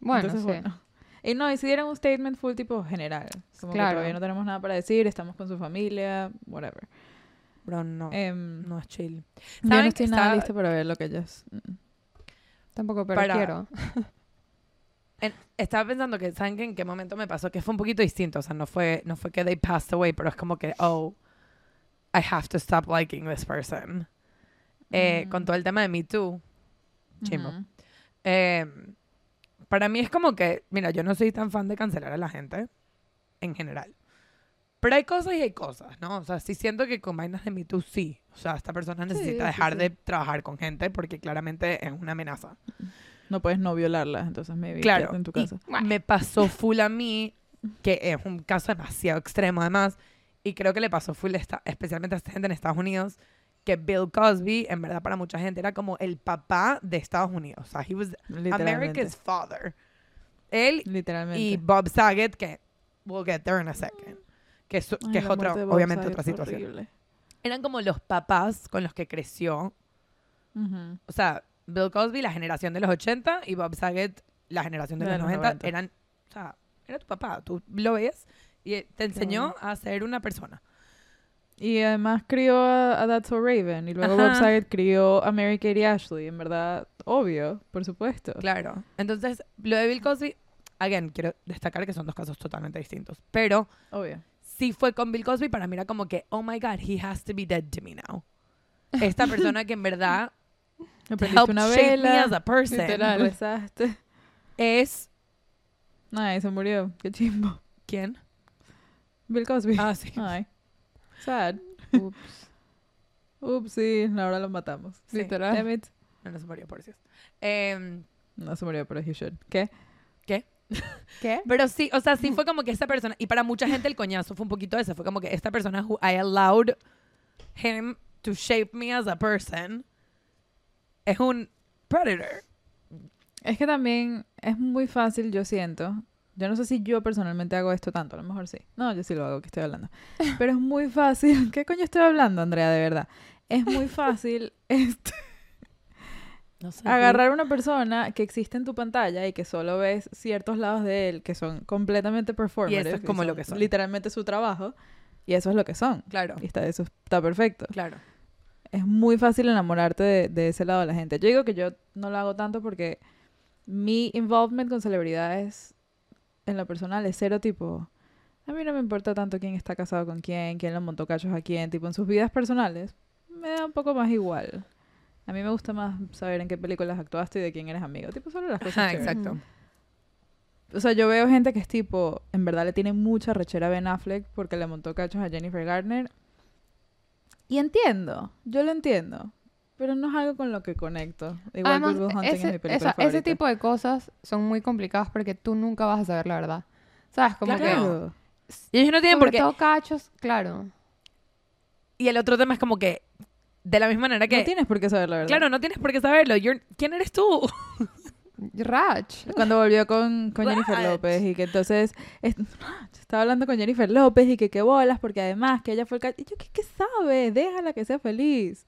Speaker 2: Bueno,
Speaker 1: Entonces,
Speaker 2: sí.
Speaker 1: bueno. Y no, y si dieron un statement full tipo general. Como
Speaker 2: Claro.
Speaker 1: que todavía no tenemos nada para decir, estamos con su familia, whatever.
Speaker 3: Bro, no.
Speaker 1: Em,
Speaker 3: no es chill.
Speaker 1: yo
Speaker 3: ¿Saben
Speaker 1: no estoy nada lista para ver lo que ellos... mm.
Speaker 2: Tampoco, pero
Speaker 3: Para-
Speaker 2: quiero. [laughs]
Speaker 3: En- estaba pensando que, ¿saben que en qué momento me pasó? Que fue un poquito distinto. O sea, no fue, no fue que they passed away, pero es como que, oh, I have to stop liking this person. Eh,
Speaker 1: Mm.
Speaker 3: Con todo el tema de Me Too. Chimbo.
Speaker 1: Ujú.
Speaker 3: Eh, para mí es como que, mira, yo no soy tan fan de cancelar a la gente en general. Pero hay cosas y hay cosas, ¿no? O sea, sí siento que con vainas de Me Too sí. O sea, esta persona necesita
Speaker 1: sí,
Speaker 3: dejar
Speaker 1: sí.
Speaker 3: de trabajar con gente porque claramente es una amenaza.
Speaker 1: no puedes no violarlas, entonces maybe
Speaker 3: Claro,
Speaker 1: en tu
Speaker 3: y
Speaker 1: casa.
Speaker 3: me pasó full a mí, [laughs] que es un caso demasiado extremo además, y creo que le pasó full esta- especialmente a esta gente en Estados Unidos, que Bill Cosby, en verdad para mucha gente, era como el papá de Estados Unidos. O sea, he was. America's father. Él
Speaker 1: Literalmente.
Speaker 3: y Bob Saget, que we'll get there in a second, que es,
Speaker 1: Ay,
Speaker 3: que es otra, obviamente
Speaker 1: Saget
Speaker 3: otra situación.
Speaker 1: horrible.
Speaker 3: Eran como los papás con los que creció.
Speaker 1: Ujú.
Speaker 3: O sea, Bill Cosby, la generación de los 80, y Bob Saget, la generación de,
Speaker 1: De
Speaker 3: los,
Speaker 1: los
Speaker 3: 90,
Speaker 1: 90.
Speaker 3: eran, o sea, era tu papá, tú lo ves y te enseñó a ser una persona.
Speaker 1: Y además crió a, a That's So Raven. Y luego
Speaker 3: Ajá.
Speaker 1: Saget crió a Mary Kate y Ashley. En verdad, obvio, por supuesto.
Speaker 3: Claro. Entonces, lo de Bill Cosby, again, quiero destacar que son dos casos totalmente distintos. Pero
Speaker 1: Obvio.
Speaker 3: sí fue con Bill Cosby, para mí era como que, oh my God, he has to be dead to me now. Esta persona que en verdad [laughs]
Speaker 1: Me
Speaker 3: helped
Speaker 1: una
Speaker 3: shape me
Speaker 1: vela.
Speaker 3: as a person
Speaker 1: Literal, rezaste.
Speaker 3: es...
Speaker 1: Ay, se murió. Qué chimbo.
Speaker 3: ¿Quién?
Speaker 1: Bill Cosby.
Speaker 3: Ah, sí.
Speaker 1: Ay. Sad.
Speaker 2: Ups. [laughs]
Speaker 1: Ups, sí, ahora lo matamos.
Speaker 3: Sí.
Speaker 2: Literal.
Speaker 1: Damn it.
Speaker 3: No, no se murió, por Dios. Em,
Speaker 1: No se murió, pero he should. ¿Qué? [laughs]
Speaker 2: ¿Qué?
Speaker 3: Pero sí, o sea, sí fue como que esta persona, y para mucha gente el coñazo fue un poquito ese, fue como que esta persona who I allowed him to shape me as a person es un predator.
Speaker 1: Es que también es muy fácil, yo siento. Yo no sé si yo personalmente hago esto tanto, a lo mejor sí. No, yo sí lo hago, que estoy hablando. [laughs] Pero es muy fácil. [laughs] ¿Qué coño estoy hablando, Andrea, de verdad? Es muy fácil [laughs] este,
Speaker 3: No sé.
Speaker 1: agarrar una persona que existe en tu pantalla y que solo ves ciertos lados de él que son completamente performative.
Speaker 3: Y eso es como lo que son.
Speaker 1: Literalmente su trabajo. Y eso es lo que son.
Speaker 3: Claro,
Speaker 1: Y está, eso está perfecto.
Speaker 3: claro.
Speaker 1: es muy fácil enamorarte de, de ese lado de la gente. Yo digo que yo no lo hago tanto porque mi involvement con celebridades en lo personal es cero tipo. A mí no me importa tanto quién está casado con quién, quién le montó cachos a quién, tipo en sus vidas personales. Me da un poco más igual. A mí me gusta más saber en qué películas actuaste y de quién eres amigo. Tipo, solo las cosas
Speaker 3: Ajá, exacto.
Speaker 1: O sea, yo veo gente que es tipo, en verdad le tiene mucha rechera a Ben Affleck porque le montó cachos a Jennifer Garner. Y entiendo, yo lo entiendo. Pero no es algo con lo que conecto. Igual
Speaker 2: Además,
Speaker 1: Good Will Hunting es mi
Speaker 2: ese,
Speaker 1: película
Speaker 2: esa- ese tipo de cosas son muy complicadas porque tú nunca vas a saber la verdad. ¿Sabes? Como que...
Speaker 1: Claro.
Speaker 3: Y ellos no tienen por qué.
Speaker 2: todo cachos, claro.
Speaker 3: Y el otro tema es como que, de la misma manera que.
Speaker 1: No tienes por qué saber la verdad.
Speaker 3: claro, no tienes por qué saberlo. You're- ¿Quién eres tú?
Speaker 2: Rach.
Speaker 1: Cuando volvió con, con Jennifer. López y que entonces es- estaba hablando con Jennifer López y que qué bolas porque además que ella fue el y yo ¿qué, qué sabe? Déjala que sea feliz.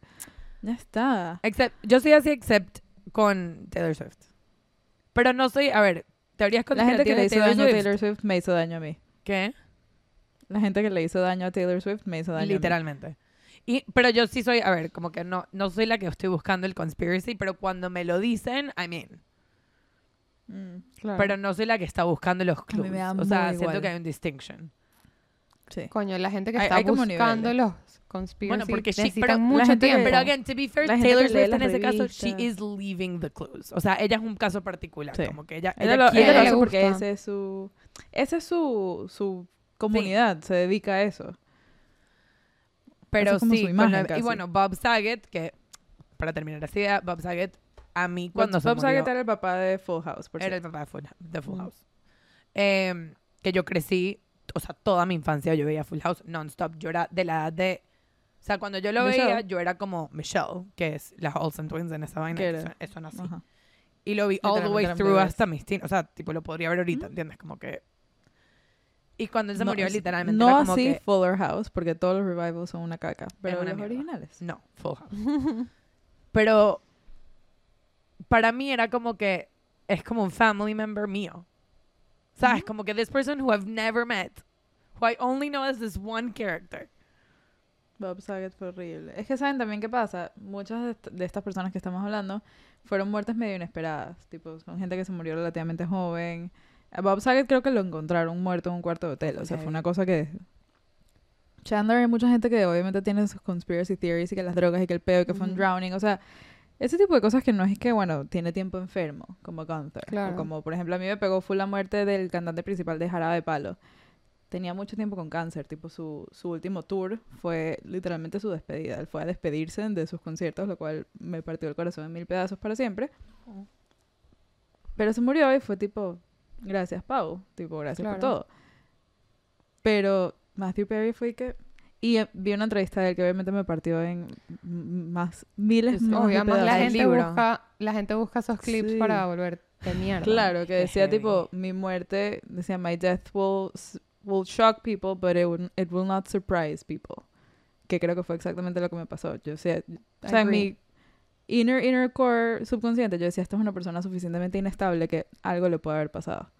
Speaker 1: Ya está.
Speaker 3: Except, yo soy así, except con Taylor Swift. Pero no soy. A ver, teorías
Speaker 1: La gente que le hizo daño a
Speaker 3: Taylor Swift.
Speaker 1: Me hizo daño a mí.
Speaker 3: ¿Qué?
Speaker 1: La gente que le hizo daño a Taylor Swift me hizo daño a mí.
Speaker 3: Literalmente. Y, pero yo sí soy, a ver, como que no, no soy la que estoy buscando el conspiracy, pero cuando me lo dicen, I mean.
Speaker 1: Mm, claro.
Speaker 3: Pero no soy la que está buscando los
Speaker 1: mí
Speaker 3: clues.
Speaker 1: me da
Speaker 3: o sea, siento
Speaker 1: igual.
Speaker 3: que hay un distinction.
Speaker 1: sí.
Speaker 2: Coño, la gente que
Speaker 1: Hay-
Speaker 2: está
Speaker 1: hay
Speaker 2: buscando los conspiracy
Speaker 3: Bueno, porque sí,
Speaker 2: necesitan
Speaker 3: pero
Speaker 2: mucho tiempo.
Speaker 3: Pero again, to be fair, Taylor Swift en ese caso, she is leaving the clues. O sea, ella es un caso particular.
Speaker 1: Sí.
Speaker 3: Como que ella,
Speaker 1: Ella,
Speaker 3: ella
Speaker 1: lo,
Speaker 3: quiere-
Speaker 1: ella lo hace porque ese es su... Esa es su, su comunidad. Se dedica a eso.
Speaker 3: Pero
Speaker 1: Eso es como
Speaker 3: sí,
Speaker 1: imagen
Speaker 3: la- y bueno, Bob Saget, que para terminar esa idea, Bob Saget, a mí cuando
Speaker 1: Bob,
Speaker 3: se
Speaker 1: Bob
Speaker 3: murió,
Speaker 1: Saget era el papá de Full House, por
Speaker 3: era el papá de Full, de Full
Speaker 1: Ujú.
Speaker 3: House. Em, que yo crecí, o sea, toda mi infancia yo veía Full House non-stop. Yo era de la edad de... O sea, cuando yo lo
Speaker 1: Michelle.
Speaker 3: veía, yo era como Michelle, que es las Olsen Twins en esa vaina. Eso son así.
Speaker 1: Ajá.
Speaker 3: Y lo vi all the way through hasta mis teen. O sea, tipo, lo podría ver ahorita, ¿entiendes? Como que... Y cuando él se
Speaker 1: No,
Speaker 3: murió, literalmente
Speaker 1: No
Speaker 3: era como
Speaker 1: así
Speaker 3: que...
Speaker 1: Fuller House, porque todos los revivals son una caca. Pero
Speaker 3: una
Speaker 1: los
Speaker 3: mierda.
Speaker 1: originales.
Speaker 3: No, Full House. [laughs] Pero para mí era como que es como un family member mío. ¿Sabes? Como que this person who I've never met, who I only know as this one character.
Speaker 1: Bob Saget fue horrible. Es que saben también qué pasa. Muchas de, est- de estas personas que estamos hablando fueron muertes medio inesperadas. Tipo, son gente que se murió relativamente joven. A Bob Saget creo que lo encontraron muerto en un cuarto de hotel. O sea,
Speaker 3: Sí.
Speaker 1: fue una cosa que... Chandler hay mucha gente que obviamente tiene sus conspiracy theories y que las drogas y que el pedo y que fue un drowning. O sea, ese tipo de cosas que no es que, bueno, tiene tiempo enfermo, como Gunther.
Speaker 2: Claro.
Speaker 1: O como, por ejemplo, a mí me pegó fue la muerte del cantante principal de Jarabe de Palo. Tenía mucho tiempo con cáncer, tipo su, su último tour fue literalmente su despedida. Él fue a despedirse de sus conciertos, lo cual me partió el corazón en mil pedazos para siempre. Pero se murió y fue tipo, gracias Pau, tipo, gracias por todo. Pero Matthew Perry fue que... Y eh, vi una entrevista de él que obviamente me partió en más miles más
Speaker 2: Obvio,
Speaker 1: de
Speaker 2: la gente,
Speaker 3: libro.
Speaker 2: busca, la gente busca esos clips
Speaker 1: Sí.
Speaker 2: para volver de mierda.
Speaker 1: Claro, que
Speaker 3: Qué
Speaker 1: decía
Speaker 3: heavy.
Speaker 1: tipo, mi muerte, decía, my death will, will shock people, but it will, it will not surprise people. Que creo que fue exactamente lo que me pasó. Yo decía, o sea, en
Speaker 2: Agree.
Speaker 1: mi inner, inner core subconsciente, yo decía, esta es una persona suficientemente inestable que algo le puede haber pasado.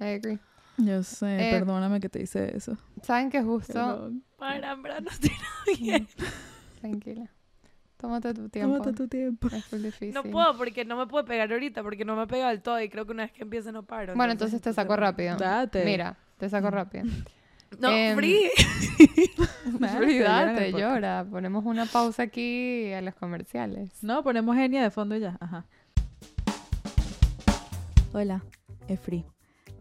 Speaker 2: I agree.
Speaker 1: Yo sé,
Speaker 2: Eh,
Speaker 1: perdóname que te hice eso.
Speaker 2: ¿Saben que justo...
Speaker 1: Perdón.
Speaker 3: Para, para, no estoy bien. [laughs]
Speaker 2: Tranquila. Tómate tu tiempo.
Speaker 1: Tómate tu tiempo.
Speaker 2: Es full difícil.
Speaker 3: No puedo porque no me puedo pegar ahorita porque no me pega del todo y creo que una vez que empiece no paro.
Speaker 2: Bueno, entonces te saco rápido.
Speaker 1: Date.
Speaker 2: Mira, te saco rápido. [laughs]
Speaker 3: No,
Speaker 2: Em,
Speaker 3: free.
Speaker 2: Free, date, llora. Ponemos una pausa aquí a los comerciales.
Speaker 1: No, ponemos genia de fondo y ya. Ajá. Hola, es Free.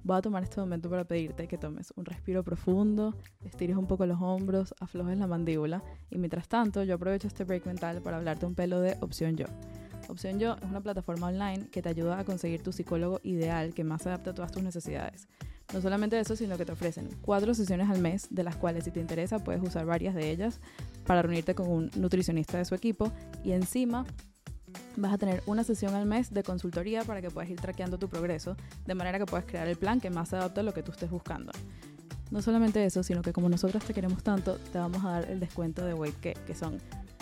Speaker 1: Voy a tomar este momento para pedirte que tomes un respiro profundo, estires un poco los hombros, aflojes la mandíbula y mientras tanto yo aprovecho este break mental para hablarte un pelo de Opción Yo. Opción Yo es una plataforma online que te ayuda a conseguir tu psicólogo ideal que más se adapta a todas tus necesidades. No solamente eso, sino que te ofrecen cuatro sesiones al mes, de las cuales si te interesa puedes usar varias de ellas para reunirte con un nutricionista de su equipo y encima vas a tener una sesión al mes de consultoría para que puedas ir traqueando tu progreso, de manera que puedas crear el plan que más se adapte a lo que tú estés buscando. No solamente eso, sino que como nosotros te queremos tanto, te vamos a dar el descuento de Weight que, que son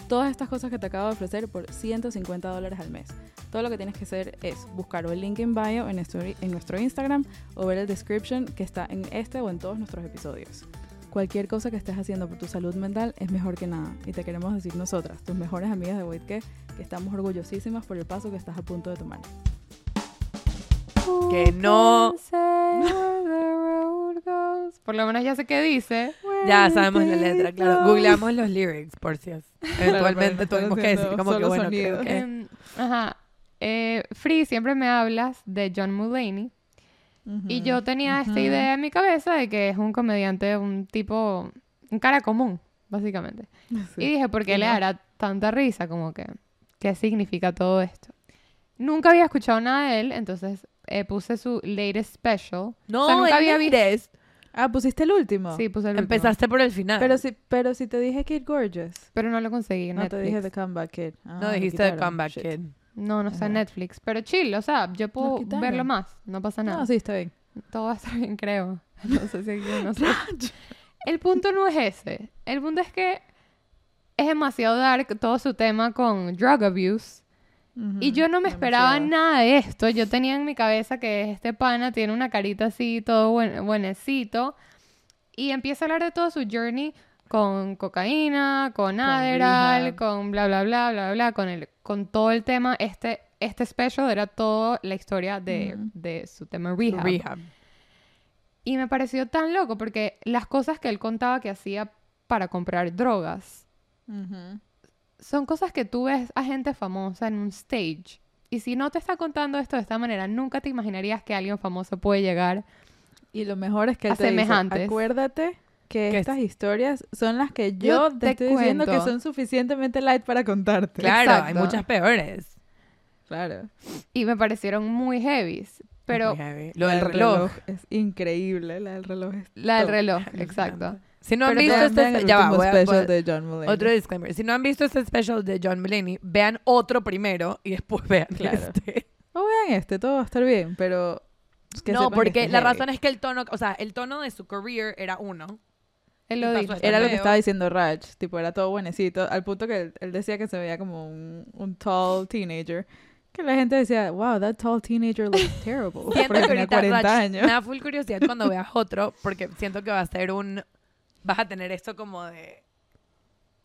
Speaker 1: todas estas cosas que te acabo de ofrecer por 150 dólares al mes. Todo lo que tienes que hacer es buscar o el link en bio en nuestro, en nuestro Instagram o ver el description que está en este o en todos nuestros episodios. Cualquier cosa que estés haciendo por tu salud mental es mejor que nada y te queremos decir nosotras, tus mejores amigas de Weight que, que estamos orgullosísimas por el paso que estás a punto de tomar.
Speaker 3: Que no.
Speaker 2: Por lo menos ya sé qué dice.
Speaker 3: Ya sabemos la letra, claro. Googleamos los lyrics, por si es. Eventualmente tuvimos que decir como que bueno, creo que...
Speaker 2: Em, ajá. Eh, Free, siempre me hablas de John Mulaney. Y yo tenía esta
Speaker 1: Ujú.
Speaker 2: idea en mi cabeza de que es un comediante, un tipo, un cara común, básicamente. [laughs]
Speaker 1: Sí.
Speaker 2: Y dije, ¿por qué
Speaker 1: Sí,
Speaker 2: le
Speaker 1: ¿no?
Speaker 2: hará tanta risa? Como que, ¿qué significa todo esto? Nunca había escuchado nada de él, entonces eh, puse su latest special.
Speaker 3: No,
Speaker 2: O sea, nunca había visto-.
Speaker 1: Ah, pusiste el último.
Speaker 2: Sí, puse el último.
Speaker 3: Empezaste por el final.
Speaker 1: Pero si, pero si te dije Kid Gorgeous.
Speaker 2: Pero no lo conseguí en
Speaker 1: No te
Speaker 2: Netflix.
Speaker 1: dije The Comeback Kid. Ah,
Speaker 3: no dijiste The. Comeback
Speaker 1: Shit.
Speaker 3: Kid.
Speaker 2: No, no está en. Netflix. Pero chill, o sea, yo puedo verlo más. No pasa nada.
Speaker 1: No, sí, está bien.
Speaker 2: Todo va a estar bien, creo. [laughs] No sé si aquí no sé. El punto no es ese. El punto es que es demasiado dark todo su tema con drug abuse. Y yo no me esperaba nada de esto. Yo tenía en mi cabeza que este pana tiene una carita así, todo buen, buenecito. Y empieza a hablar de todo su journey con cocaína, con Adderall, con bla, bla, bla, bla, bla, con, el, con todo el tema. Este, este special era toda la historia de, de su tema rehab.
Speaker 3: Rehab.
Speaker 2: Y me pareció tan loco porque las cosas que él contaba que hacía para comprar drogas son cosas que tú ves a gente famosa en un stage. Y si no te está contando esto de esta manera, nunca te imaginarías que alguien famoso puede llegar.
Speaker 1: Y lo mejor es que él
Speaker 2: A
Speaker 1: te dice, acuérdate que
Speaker 3: Que
Speaker 1: estas historias son las que yo,
Speaker 2: Yo
Speaker 1: te,
Speaker 2: te
Speaker 1: estoy diciendo que
Speaker 2: cuento.
Speaker 1: son suficientemente light para contarte.
Speaker 3: Claro, hay
Speaker 2: Exacto.
Speaker 3: muchas peores.
Speaker 1: Claro.
Speaker 2: Y me parecieron muy heavies. Pero
Speaker 3: Muy heavy. Lo
Speaker 1: La
Speaker 3: del reloj.
Speaker 1: es increíble, la del reloj es
Speaker 2: la del reloj, exacto.
Speaker 3: Si no han
Speaker 2: Pero
Speaker 3: visto este... ya va, voy a-
Speaker 1: special
Speaker 3: voy a-
Speaker 1: de John Mulaney.
Speaker 3: Otro disclaimer. Si no han visto este special de John Mulaney, vean otro primero y después vean
Speaker 1: Claro.
Speaker 3: este.
Speaker 1: No vean este, todo va a estar bien, pero... que
Speaker 3: no, porque
Speaker 1: este es
Speaker 3: la
Speaker 1: heavy.
Speaker 3: razón es que el tono, o sea, el tono de su career era uno.
Speaker 2: Él lo dijo.
Speaker 1: Era lo que estaba diciendo Raj, tipo, era todo buenecito, al punto que él, él decía que se veía como un, un tall teenager, que la gente decía, wow, that tall teenager looks [laughs] terrible,
Speaker 3: Siento
Speaker 1: porque
Speaker 3: que
Speaker 1: tenía
Speaker 3: ahorita
Speaker 1: 40
Speaker 3: Rach,
Speaker 1: años.
Speaker 3: me da full curiosidad cuando veas otro, porque siento que va a ser un... Vas a tener esto como de...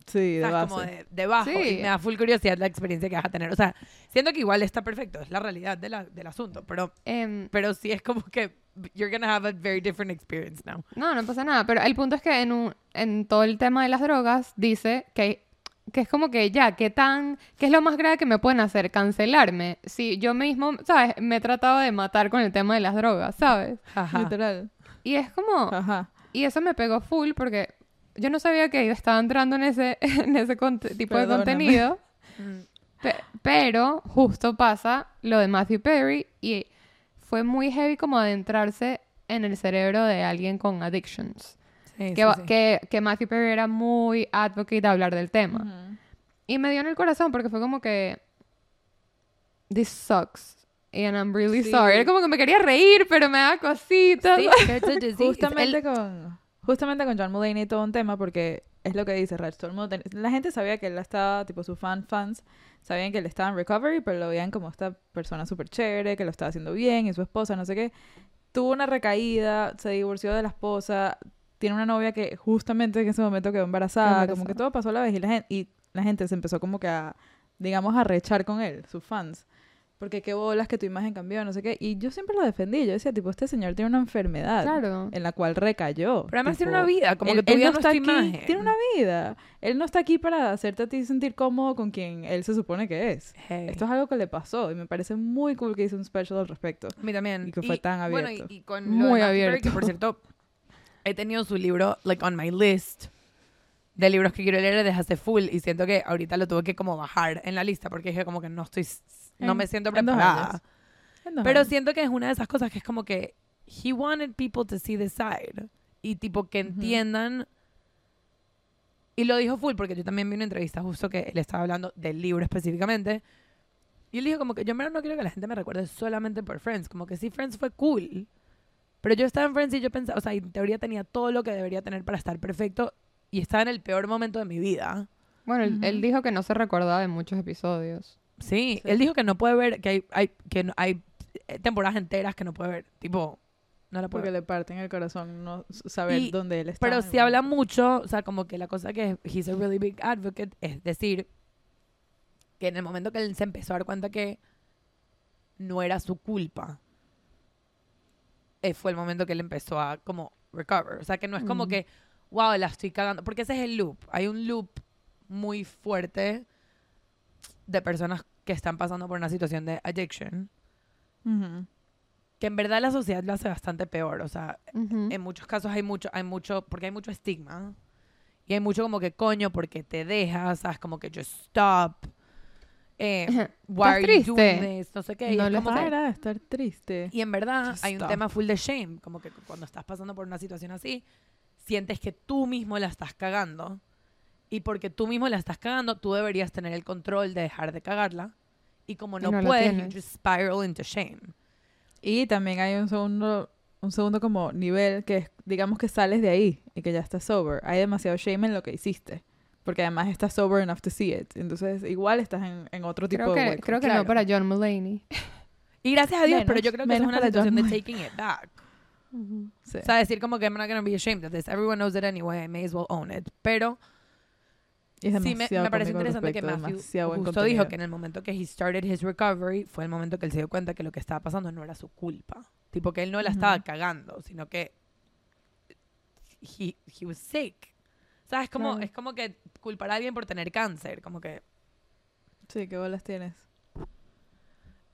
Speaker 1: Sí, de base.
Speaker 3: Como de, de bajo.
Speaker 2: Sí.
Speaker 3: Y me da full curiosidad la experiencia que vas a tener. O sea, siento que igual está perfecto. Es la realidad de la- del asunto. Pero,
Speaker 2: Em,
Speaker 3: pero sí es como que you're gonna have a very different experience now.
Speaker 2: No, no pasa nada. Pero el punto es que en, un, en todo el tema de las drogas dice que, que es como que ya, ¿qué tan, qué es lo más grave que me pueden hacer? Cancelarme. Si yo mismo, ¿sabes? Me he tratado de matar con el tema de las drogas, ¿sabes?
Speaker 3: Ajá.
Speaker 1: Literal.
Speaker 2: Y es como,
Speaker 1: Ajá.
Speaker 2: y eso me pegó full porque yo no sabía que estaba entrando en ese, [laughs] en ese tipo
Speaker 1: Perdóname.
Speaker 2: de contenido.
Speaker 3: Mm.
Speaker 2: Pe- pero justo pasa lo de Matthew Perry y fue muy heavy como adentrarse en el cerebro de alguien con addictions.
Speaker 3: Sí,
Speaker 2: que,
Speaker 3: sí, sí.
Speaker 2: que, que Matthew Perry era muy advocate de hablar del tema.
Speaker 1: Ujú.
Speaker 2: Y me dio en el corazón porque fue como que. This sucks. And I'm really
Speaker 1: Sí.
Speaker 2: sorry. Era como que me quería reír, pero me da cositas.
Speaker 1: Justamente
Speaker 3: El-
Speaker 1: con justamente con John Mulaney todo un tema porque es lo que dice Rach, todo el mundo ten- la gente sabía que él estaba tipo sus fan fans sabían que él estaba en recovery pero lo veían como esta persona súper chévere que lo estaba haciendo bien y su esposa no sé qué. Tuvo una recaída se divorció de la esposa tiene una novia que justamente en ese momento quedó embarazada, como que todo pasó a la vez y la gente y la gente se empezó como que a digamos a rechar con él sus fans porque qué bolas que tu imagen cambió, no sé qué. Y yo siempre lo defendí. Yo decía, tipo, este señor tiene una enfermedad
Speaker 2: Claro.
Speaker 1: en la cual recayó.
Speaker 3: Pero además tiene
Speaker 1: tipo,
Speaker 3: una vida, como
Speaker 1: él-
Speaker 3: que tu
Speaker 1: él
Speaker 3: vida
Speaker 1: no
Speaker 3: no
Speaker 1: está
Speaker 3: es tu
Speaker 1: aquí,
Speaker 3: imagen.
Speaker 1: Tiene una vida. Él no está aquí para hacerte a ti sentir cómodo con quien él se supone que es.
Speaker 3: Hey.
Speaker 1: Esto es algo que le pasó y me parece muy cool que hizo un special al respecto.
Speaker 3: A mí también.
Speaker 1: Y que fue tan
Speaker 3: Bueno,
Speaker 1: abierto.
Speaker 3: y, y con
Speaker 2: Muy
Speaker 3: lo de Perry,
Speaker 2: abierto.
Speaker 3: que por cierto, he tenido su libro, like, on my list de libros que quiero leer desde hace full y siento que ahorita lo tuve que como bajar en la lista porque dije como que no estoy, no
Speaker 1: En-
Speaker 3: me siento preparada. Pero
Speaker 1: años.
Speaker 3: siento que es una de esas cosas que es como que he wanted people to see the side y tipo que entiendan y lo dijo full porque yo también vi una entrevista justo que él estaba hablando del libro específicamente y él dijo como que yo en verdad no quiero que la gente me recuerde solamente por Friends como que sí Friends fue cool pero yo estaba en Friends y yo pensaba o sea en teoría tenía todo lo que debería tener para estar perfecto y estaba en el peor momento de mi vida
Speaker 2: Bueno, él, él
Speaker 1: Ujú.
Speaker 2: dijo que no se recordaba de muchos episodios.
Speaker 3: Sí,
Speaker 1: Sí.
Speaker 3: él dijo que no puede ver, que hay, hay, que no- hay eh, temporadas enteras que no puede ver. Tipo, no la puede
Speaker 1: Porque
Speaker 3: ver.
Speaker 1: le parten el corazón no saber
Speaker 3: Y-
Speaker 1: dónde él está.
Speaker 3: Pero si habla mucho, o sea, como que la cosa que he's a really big advocate es decir que en el momento que él se empezó a dar cuenta que no era su culpa, eh, fue el momento que él empezó a como recover. O sea, que no es como
Speaker 1: Mm.
Speaker 3: que, wow, la estoy cagando. Porque ese es el loop. Hay un loop muy fuerte de personas que están pasando por una situación de addiction.
Speaker 1: Ujú.
Speaker 3: que en verdad la sociedad lo hace bastante peor. O sea,
Speaker 2: Ujú.
Speaker 3: en muchos casos hay mucho, hay mucho, porque hay mucho estigma. Y hay mucho como que coño, porque te dejas, ¿sabes? Como que just stop. Eh, why are you doing this? No sé qué. y
Speaker 2: No
Speaker 3: que-
Speaker 1: Para estar triste.
Speaker 3: y en verdad
Speaker 1: Just
Speaker 3: hay un
Speaker 1: stop.
Speaker 3: tema full de shame. Como que cuando estás pasando por una situación así, sientes que tú mismo la estás cagando. Y porque tú mismo la estás cagando, tú deberías tener el control de dejar de cagarla. Y como
Speaker 2: Y
Speaker 3: no,
Speaker 2: no
Speaker 3: puedes, you just spiral into shame.
Speaker 1: Y también hay un segundo, un segundo como nivel que es, digamos que sales de ahí y que ya estás sober. Hay demasiado shame en lo que hiciste. Porque además estás sober enough to see it. Entonces igual estás en, en otro tipo
Speaker 2: Creo
Speaker 1: de
Speaker 2: que,
Speaker 1: hueco.
Speaker 2: creo que
Speaker 3: claro.
Speaker 2: no para John Mulaney.
Speaker 3: Y gracias a Dios, pero
Speaker 1: Menos,
Speaker 3: yo creo que es una situación de taking it back.
Speaker 1: Sí.
Speaker 3: O sea, decir como que I'm not gonna be ashamed of this. Everyone knows it anyway. I may as well own it. Pero
Speaker 1: es
Speaker 3: sí me, me parece interesante que Matthew justo dijo que en el momento que he started his recovery fue el momento que él se dio cuenta que lo que estaba pasando no era su culpa. Tipo que él no la estaba cagando, sino que he, he was sick. ¿Sabes? Como,
Speaker 1: Claro.
Speaker 3: Es como que culpar a alguien por tener cáncer. Como que...
Speaker 1: Sí, qué bolas tienes.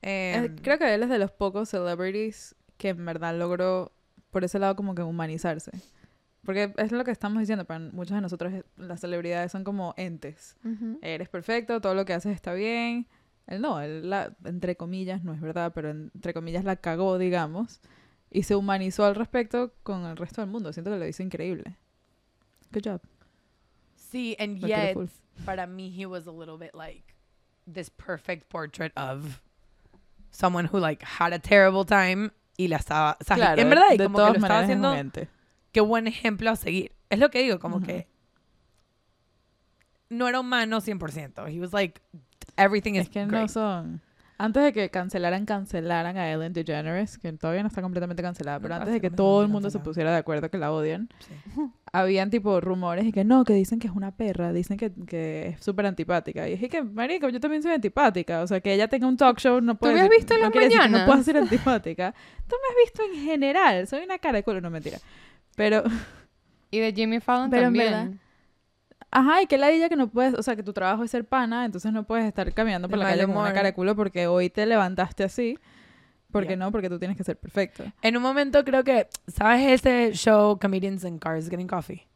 Speaker 3: eh,
Speaker 1: Eh, creo que él es de los pocos celebrities que en verdad logró por ese lado como que humanizarse. Porque es lo que estamos diciendo, para muchos de nosotros las celebridades son como entes.
Speaker 2: Ujú.
Speaker 1: Eres perfecto, todo lo que haces está bien. Él no, él la, entre comillas, no es verdad, pero entre comillas la cagó, digamos. Y se humanizó al respecto con el resto del mundo. Siento que lo hizo increíble. Good job.
Speaker 3: Sí, and
Speaker 1: Lo
Speaker 3: yet, para mí, he was a little bit like this perfect portrait of someone who like had a terrible time y la estaba, o sea,
Speaker 1: Claro,
Speaker 3: en verdad, y
Speaker 1: de
Speaker 3: como que lo estaba haciendo. Qué buen ejemplo a seguir. Es lo que digo, como
Speaker 1: Ujú.
Speaker 3: que no era humano 100%. He was like, everything is
Speaker 1: Es que no
Speaker 3: great.
Speaker 1: son. Antes de que cancelaran, cancelaran a Ellen DeGeneres, que todavía no está completamente cancelada, pero
Speaker 3: No,
Speaker 1: antes de que todo
Speaker 3: no
Speaker 1: el mundo se pusiera de acuerdo que la odian,
Speaker 3: Sí. [laughs]
Speaker 1: habían tipo rumores y que no, que dicen que es una perra, dicen que, que es súper antipática. Y dije que, marico, yo también soy antipática. O sea, que ella tenga un talk show no puede
Speaker 2: me has
Speaker 1: decir-
Speaker 2: visto en
Speaker 1: no
Speaker 2: las
Speaker 1: que no
Speaker 2: mañanas?
Speaker 1: puedo ser [laughs] antipática. Tú me has visto en general. Soy una cara de culo, no mentira. Pero,
Speaker 2: Y de Jimmy Fallon
Speaker 1: Pero en
Speaker 2: también.
Speaker 1: verdad, ajá, y que la que no puedes, o sea, que tu trabajo es ser pana, entonces no puedes estar caminando por
Speaker 3: De
Speaker 1: la calle con una cara de culo porque hoy te levantaste así. Porque
Speaker 3: Ya.
Speaker 1: no, porque tú tienes que ser perfecto.
Speaker 3: En un momento creo que, ¿sabes ese show Comedians in Cars Getting Coffee?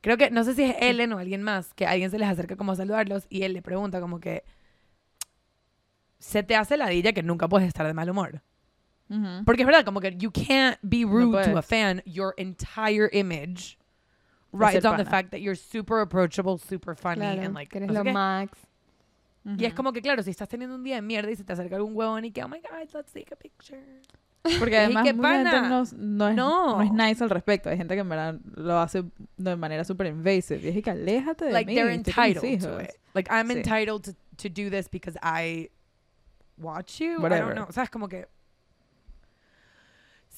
Speaker 3: Creo que, no sé si es Ellen o alguien más, que alguien se les acerca como a saludarlos y él le pregunta como que, ¿se te hace ladilla que nunca puedes estar de mal humor?
Speaker 1: Ujú.
Speaker 3: Porque es verdad, como que you can't be rude to a fan. Your entire image
Speaker 1: Es
Speaker 3: rides on the fact that you're super approachable, super funny,
Speaker 2: Claro,
Speaker 3: and like,
Speaker 2: que eres
Speaker 3: no
Speaker 2: lo
Speaker 3: qué.
Speaker 2: max.
Speaker 3: Y es
Speaker 1: Ujú.
Speaker 3: como que, claro, si estás teniendo un día de mierda y se te acerca algún huevón y que, oh my god, let's take a picture. [laughs]
Speaker 1: Porque además
Speaker 3: qué
Speaker 1: mucha gente
Speaker 3: pana.
Speaker 1: no, no es,
Speaker 3: No.
Speaker 1: no es nice al respecto. Hay gente que en verdad lo hace de manera súper invasive. Y es que aléjate de
Speaker 3: like
Speaker 1: mí.
Speaker 3: they're entitled to
Speaker 1: hijos".
Speaker 3: it. Like I'm
Speaker 1: Sí.
Speaker 3: entitled to, to do this because I watch you. I
Speaker 1: Whatever.
Speaker 3: don't know. O sea, es como que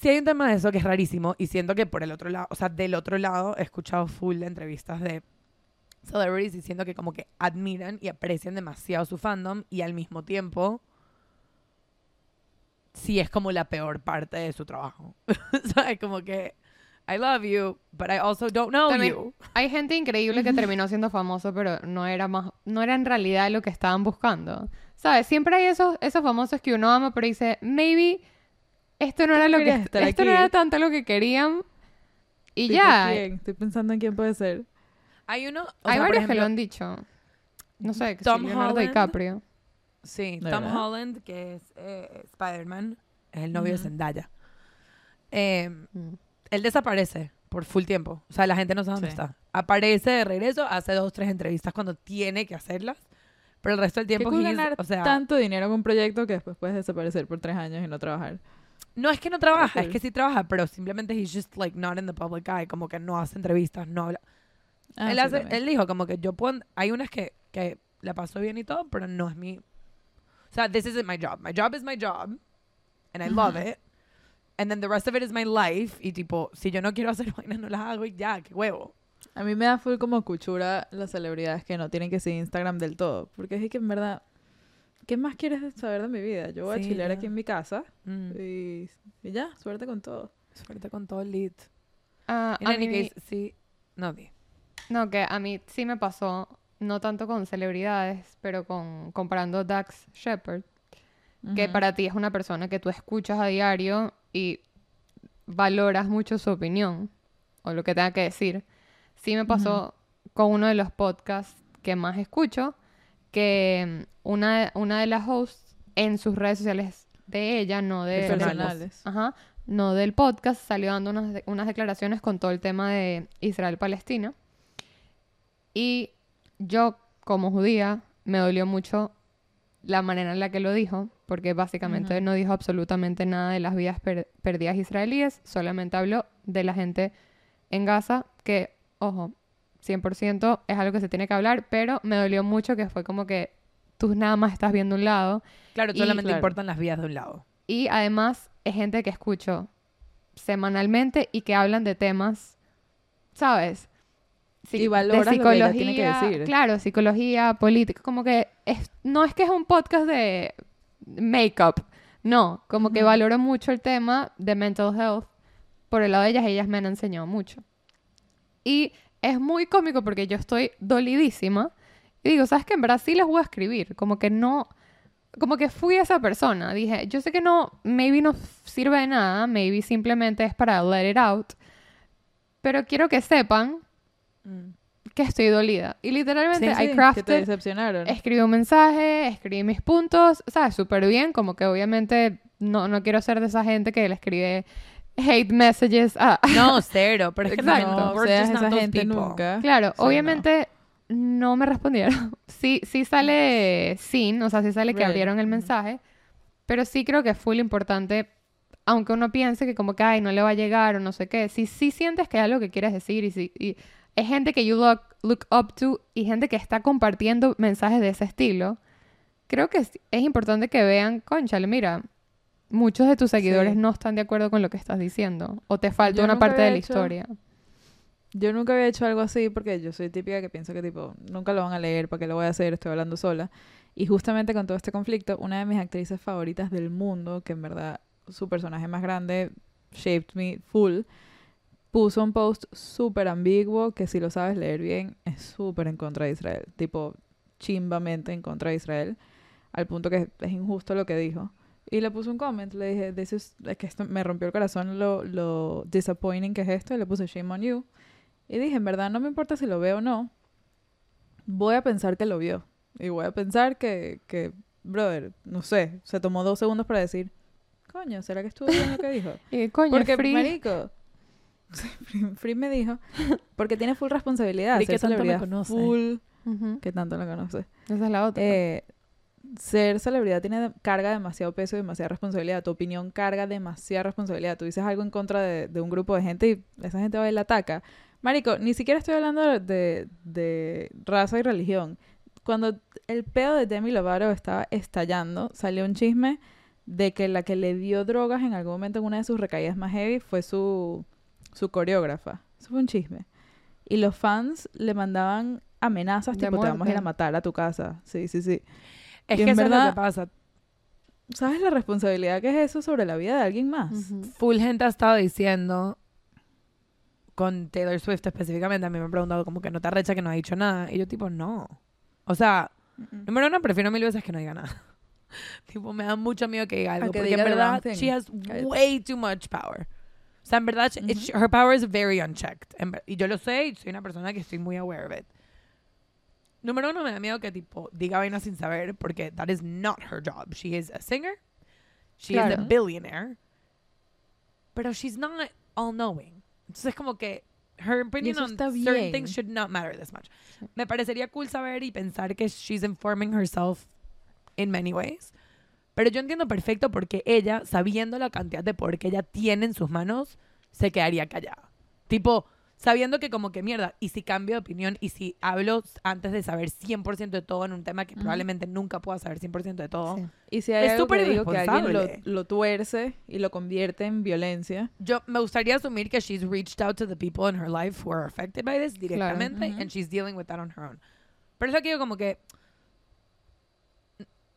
Speaker 3: sí hay un tema de eso que es rarísimo y siento que por el otro lado, o sea, del otro lado he escuchado full de entrevistas de celebrities diciendo que como que admiran y aprecian demasiado su fandom y al mismo tiempo sí es como la peor parte de su trabajo. [laughs] ¿Sabes? Como que I love you, but I also don't know
Speaker 2: También-
Speaker 3: you.
Speaker 2: Hay gente increíble que terminó siendo famoso, pero no era más, no era en realidad lo que estaban buscando. ¿Sabes? Siempre hay esos, esos famosos que uno ama, pero dice, maybe esto no era lo que esto no
Speaker 1: aquí.
Speaker 2: era tanto lo que querían. Y ya.
Speaker 1: ¿quién? Estoy pensando en quién puede ser.
Speaker 3: Hay uno,
Speaker 2: hay
Speaker 3: sea,
Speaker 2: varios que
Speaker 3: ejemplo,
Speaker 2: lo han dicho. No sé, que
Speaker 3: Tom
Speaker 2: Leonardo
Speaker 3: Holland.
Speaker 2: DiCaprio.
Speaker 3: Sí,
Speaker 1: ¿De
Speaker 3: Tom
Speaker 1: verdad?
Speaker 3: Holland, que es eh, Spider-Man, es el novio de
Speaker 1: Ujú.
Speaker 3: Zendaya. Eh,
Speaker 2: Mm.
Speaker 3: él desaparece por full tiempo. O sea, la gente no sabe dónde
Speaker 1: Sí.
Speaker 3: está. Aparece de regreso, hace dos, tres entrevistas cuando tiene que hacerlas. Pero el resto del
Speaker 1: Qué
Speaker 3: tiempo, he's-
Speaker 1: ganar
Speaker 3: o sea,
Speaker 1: tanto dinero con un proyecto que después puedes desaparecer por tres años y no trabajar.
Speaker 3: No es que no trabaja, es que sí trabaja, pero simplemente he's just like not in the public eye, como que no hace entrevistas, no habla.
Speaker 1: Ah,
Speaker 3: él,
Speaker 1: sí,
Speaker 3: hace,
Speaker 1: también.
Speaker 3: él dijo como que yo puedo, hay unas que, que la paso bien y todo, pero no es mi, o sea, this isn't my job. My job is my job, and I love it. And then the rest of it is my life. Y tipo, si yo no quiero hacer [laughs] vainas, no las hago y ya, qué huevo.
Speaker 1: A mí me da full como cuchura las celebridades que no tienen que seguir Instagram del todo. Porque es que en verdad, ¿qué más quieres saber de mi vida? Yo voy
Speaker 3: Sí,
Speaker 1: a chilear
Speaker 3: ya.
Speaker 1: aquí en mi casa
Speaker 3: Mm.
Speaker 1: y, y ya, suerte con todo.
Speaker 3: Suerte con todo el lead.
Speaker 2: Ah,
Speaker 3: In
Speaker 2: a
Speaker 3: any
Speaker 2: mí-
Speaker 3: case, sí. No, di.
Speaker 2: No, que a mí sí me pasó, no tanto con celebridades, pero con comparando Dax Shepard, que para ti es una persona que tú escuchas a diario y valoras mucho su opinión o lo que tenga que decir. Sí me pasó con uno de los podcasts que más escucho, que mm, una, una de las hosts en sus redes sociales de ella, no de del
Speaker 1: Personales.
Speaker 2: Ajá, no del podcast, salió dando unas, de- unas declaraciones con todo el tema de Israel-Palestina. Y yo, como judía, me dolió mucho la manera en la que lo dijo, porque básicamente no dijo absolutamente nada de las vidas per- perdidas israelíes, solamente habló de la gente en Gaza, que, ojo, 100% es algo que se tiene que hablar, pero me dolió mucho que fue como que tú nada más estás viendo un lado
Speaker 3: Claro,
Speaker 2: Y-
Speaker 3: solamente
Speaker 1: Claro.
Speaker 3: importan las vías de un lado.
Speaker 2: y además es gente que escucho semanalmente y que hablan de temas, ¿sabes?
Speaker 1: Y valoras lo que tiene que decir.
Speaker 2: Claro, psicología, política, como que es, no es que es un podcast de make-up, no, como que valoro mucho el tema de mental health por el lado de ellas, ellas me han enseñado mucho. Y es muy cómico porque yo estoy dolidísima y digo, ¿sabes qué? En sí les voy a escribir, como que no, como que fui esa persona. Dije, yo sé que no, maybe no sirve de nada, maybe simplemente es para let it out, pero quiero que sepan
Speaker 3: Mm.
Speaker 2: que estoy dolida. Y literalmente,
Speaker 1: Sí,
Speaker 2: I
Speaker 1: sí, que te decepcionaron.
Speaker 2: escribí un mensaje, escribí mis puntos, ¿sabes? Súper bien, como que obviamente no, no quiero ser de esa gente que le escribe hate messages a...
Speaker 3: No, [laughs] cero. Pero es que
Speaker 2: Exacto.
Speaker 3: no,
Speaker 1: No
Speaker 3: we're
Speaker 1: seas
Speaker 3: just not
Speaker 1: esa
Speaker 3: those
Speaker 1: gente
Speaker 3: people.
Speaker 1: nunca.
Speaker 2: Claro, obviamente no. me respondieron. [laughs] Sí, sí sale sin, o sea, sí sale que abrieron el mensaje, pero sí creo que es full importante, aunque uno piense que como que, ay, no le va a llegar o no sé qué, si sí sientes que es algo que quieres decir y, si, y es gente que you look, look up to y gente que está compartiendo mensajes de ese estilo, creo que es, es importante que vean, conchale, mira, muchos de tus seguidores
Speaker 1: Sí.
Speaker 2: no están de acuerdo con lo que estás diciendo o te falta
Speaker 1: Yo
Speaker 2: una parte de la
Speaker 1: hecho-
Speaker 2: historia.
Speaker 1: Yo nunca había hecho algo así porque yo soy típica que pienso que tipo, nunca lo van a leer, ¿para qué lo voy a hacer? Estoy hablando sola. Y justamente con todo este conflicto, una de mis actrices favoritas del mundo, que en verdad su personaje más grande shaped me full, puso un post súper ambiguo que si lo sabes leer bien es súper en contra de Israel, tipo chimbamente en contra de Israel, al punto que es injusto lo que dijo. Y le puse un comment, le dije, This is, es que esto me rompió el corazón lo, lo disappointing que es esto, y le puse shame on you. Y dije, en verdad no me importa si lo veo o no, voy a pensar que lo vio. Y voy a pensar que, que brother, no sé, se tomó dos segundos para decir, Coño, ¿será que estuvo bien lo que dijo? [laughs]
Speaker 2: Y coño,
Speaker 1: Porque,
Speaker 2: Free.
Speaker 1: marico, [laughs] Free- me dijo, porque tiene full responsabilidad. Ser
Speaker 3: que tanto me conoce.
Speaker 1: full,
Speaker 2: Ujú,
Speaker 1: que tanto la conoce.
Speaker 2: Esa es la otra.
Speaker 1: Eh, ser celebridad tiene carga demasiado peso y demasiada responsabilidad. Tu opinión carga demasiada responsabilidad. Tú dices algo en contra de, de un grupo de gente y esa gente va y la ataca. Marico, ni siquiera estoy hablando de, de raza y religión. Cuando el pedo de Demi Lovato estaba estallando, salió un chisme de que la que le dio drogas en algún momento en una de sus recaídas más heavy fue su, su coreógrafa. Eso fue un chisme. Y los fans le mandaban amenazas,
Speaker 2: De
Speaker 1: tipo, te vamos a ir a
Speaker 2: muerte.
Speaker 1: matar a tu casa. Sí, sí, sí.
Speaker 3: Es
Speaker 1: Y
Speaker 3: que
Speaker 1: en
Speaker 3: eso es lo
Speaker 1: verdad-
Speaker 3: que pasa.
Speaker 1: ¿Sabes la responsabilidad que es eso sobre la vida de alguien más?
Speaker 2: Ujú.
Speaker 3: Full gente ha estado diciendo, con Taylor Swift específicamente, a mí me han preguntado como que no te arrecha que no ha dicho nada. Y yo tipo, no. O sea, número uno, prefiero mil veces que no diga nada. [laughs] tipo, me da mucho miedo que diga algo.
Speaker 1: que
Speaker 3: porque
Speaker 1: diga
Speaker 3: en verdad, she has way too much power. O sea, en verdad, she- it's- her power is very unchecked. En y yo lo sé y soy una persona que estoy muy aware of it. Número uno, me da miedo que tipo diga vainas sin saber porque that is not her job. She is a singer. She is a
Speaker 1: Claro.
Speaker 3: billionaire. Pero she's not all knowing. Entonces como que her opinion on certain
Speaker 1: bien.
Speaker 3: things should not matter this much. Me parecería cool saber y pensar que she's informing herself in many ways. Pero yo entiendo perfecto porque ella, sabiendo la cantidad de poder que ella tiene en sus manos, se quedaría callada. Tipo, sabiendo que como que mierda, y si cambio de opinión, y si hablo antes de saber 100% de todo en un tema que
Speaker 1: Ujú.
Speaker 3: probablemente nunca pueda saber 100% de todo,
Speaker 2: Sí.
Speaker 1: Y si hay
Speaker 3: Es
Speaker 1: algo que
Speaker 3: súper
Speaker 1: digo que alguien lo, lo tuerce y lo convierte en violencia,
Speaker 3: yo me gustaría asumir que she's reached out to the people in her life who are affected by this directamente
Speaker 1: Ujú.
Speaker 3: and she's dealing with that on her own. Pero es lo que digo como que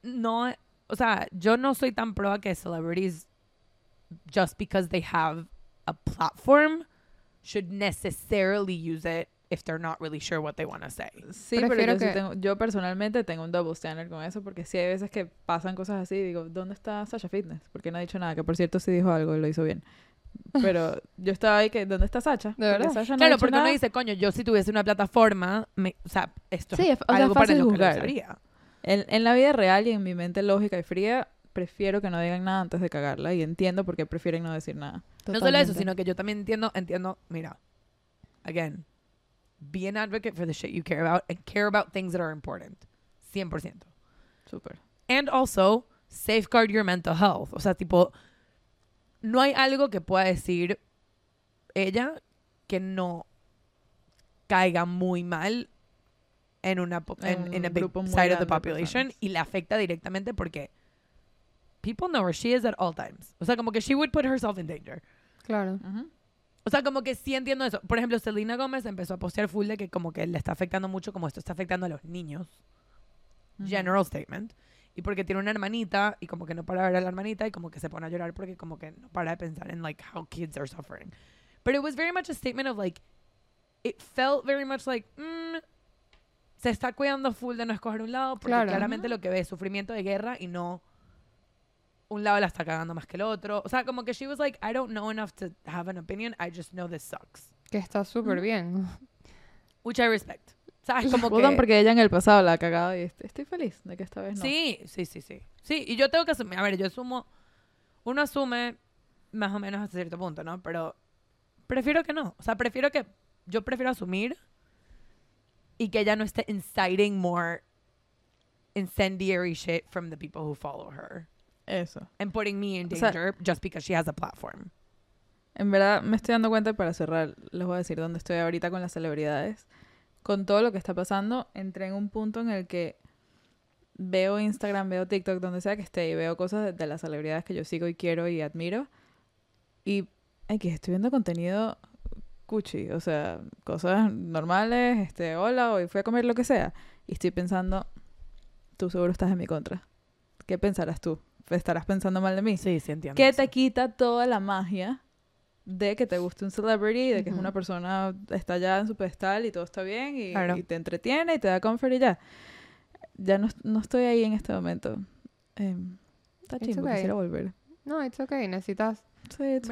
Speaker 3: no, o sea, yo no soy tan pro a que celebrities just because they have a platform should necessarily use it if they're not really sure what they want to say.
Speaker 1: sí, pero
Speaker 2: Prefiero
Speaker 1: yo, sí
Speaker 2: que-
Speaker 1: tengo- yo personalmente tengo un double standard con eso porque sí hay veces que pasan cosas así y digo, ¿dónde está Sasha Fitness? Porque no ha dicho nada, que por cierto sí dijo algo y lo hizo bien. Pero yo estaba ahí que, ¿dónde está Sacha?
Speaker 2: ¿De
Speaker 1: Porque
Speaker 2: verdad?
Speaker 1: Sasha no
Speaker 3: claro, porque uno
Speaker 1: nada.
Speaker 3: disea, coño, yo si tuviese una plataforma, me- o sea, esto
Speaker 1: Sí,
Speaker 3: es
Speaker 1: o sea,
Speaker 3: algo
Speaker 1: es
Speaker 3: para
Speaker 1: fácil
Speaker 3: lo que lo
Speaker 1: juzgar. En, en la vida real y en mi mente lógica y fría, prefiero que no digan nada antes de cagarla y entiendo por qué prefieren no decir nada.
Speaker 3: No solo eso, sino que yo también entiendo, entiendo, mira, again, be an advocate for the shit you care about and care about things that are important. 100%.
Speaker 1: Súper.
Speaker 3: And also, safeguard your mental health. O sea, tipo, no hay algo que pueda decir ella que no caiga muy mal en una
Speaker 1: En
Speaker 3: en, a big side of the population
Speaker 1: personas.
Speaker 3: y le afecta directamente porque people know where she is at all times. O sea, como que she would put herself in danger.
Speaker 2: Claro.
Speaker 1: Ujú.
Speaker 3: O sea, como que sí entiendo eso. Por ejemplo, Selena Gómez empezó a postear full de que como que le está afectando mucho, como esto está afectando a los niños. General statement. Y porque tiene una hermanita y como que no para de ver a la hermanita y como que se pone a llorar porque como que no para de pensar en like how kids are suffering. But it was very much a statement of like, it felt very much like, mm, se está cuidando full de no escoger un lado porque
Speaker 2: Claro.
Speaker 3: claramente lo que ve es sufrimiento de guerra y no un lado la está cagando más que el otro. O sea, como que she was like, I don't know enough to have an opinion, I just know this sucks.
Speaker 2: Que está súper bien.
Speaker 3: Which I respect. ¿Sabes? Como que...
Speaker 1: porque ella en el pasado la ha cagado y est- estoy feliz de que esta vez no.
Speaker 3: Sí, sí, sí, sí. Sí, y yo tengo que asumir, a ver, yo asumo, uno asume más o menos hasta cierto punto, ¿no? Pero prefiero que no. O sea, prefiero que, yo prefiero asumir y que ella no esté inciting more incendiary shit from the people who follow her
Speaker 1: Eso.
Speaker 3: and putting me in
Speaker 1: O sea-
Speaker 3: danger just because she has a platform.
Speaker 1: En verdad me estoy dando cuenta y para cerrar, les voy a decir dónde estoy ahorita con las celebridades. Con todo lo que está pasando, entré en un punto en el que veo Instagram, veo TikTok, donde sea que esté, y veo cosas de, de las celebridades que yo sigo y quiero y admiro. Y ay, que estoy viendo contenido cuchi, o sea, cosas normales, este, hola, hoy fui a comer lo que sea. Y estoy pensando, tú seguro estás en mi contra. ¿Qué pensarás tú? ¿Estarás pensando mal de mí?
Speaker 3: Sí, sí entiendo.
Speaker 1: que
Speaker 3: eso.
Speaker 1: te quita toda la magia de que te guste un celebrity, de que es una persona está ya en su pedestal y todo está bien y,
Speaker 3: Claro.
Speaker 1: y te entretiene y te da comfort y ya. Ya no, no estoy ahí en este momento. Eh, está
Speaker 2: It's
Speaker 1: chimbo,
Speaker 2: okay.
Speaker 1: quisiera volver.
Speaker 2: No, it's okay. Necesitas...
Speaker 1: Sí, it's.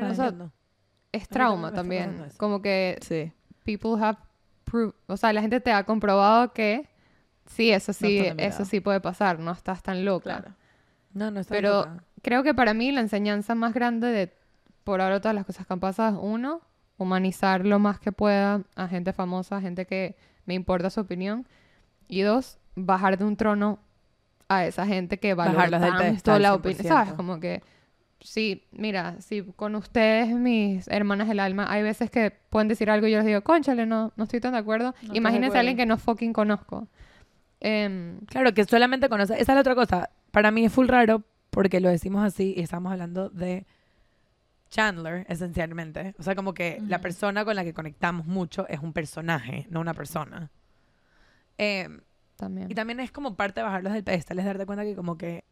Speaker 2: Es trauma también. Como que
Speaker 1: sí.
Speaker 2: people have o sea, la gente te ha comprobado que sí, eso sí, eso sí puede pasar, no estás tan loca.
Speaker 1: Claro.
Speaker 3: No, no está
Speaker 2: Pero
Speaker 3: loca.
Speaker 2: creo que para mí la enseñanza más grande de por ahora todas las cosas que han pasado es uno, humanizar lo más que pueda a gente famosa, a gente que me importa su opinión. Y dos, bajar de un trono a esa gente que valora tanto la opinión.
Speaker 3: 100%.
Speaker 2: ¿Sabes? Como que, sí, mira, si con ustedes, mis hermanas del alma, hay veces que pueden decir algo y yo les digo, conchale, no, no estoy tan de acuerdo.
Speaker 1: No
Speaker 2: Imagínense a alguien que no fucking conozco. Em,
Speaker 3: Claro, que solamente conoce. Esa es la otra cosa. Para mí es full raro porque lo decimos así y estamos hablando de Chandler, esencialmente. O sea, como que la persona con la que conectamos mucho es un personaje, no una persona. Eh,
Speaker 2: también.
Speaker 3: y también es como parte de bajarlos del pedestal, es darte cuenta que como que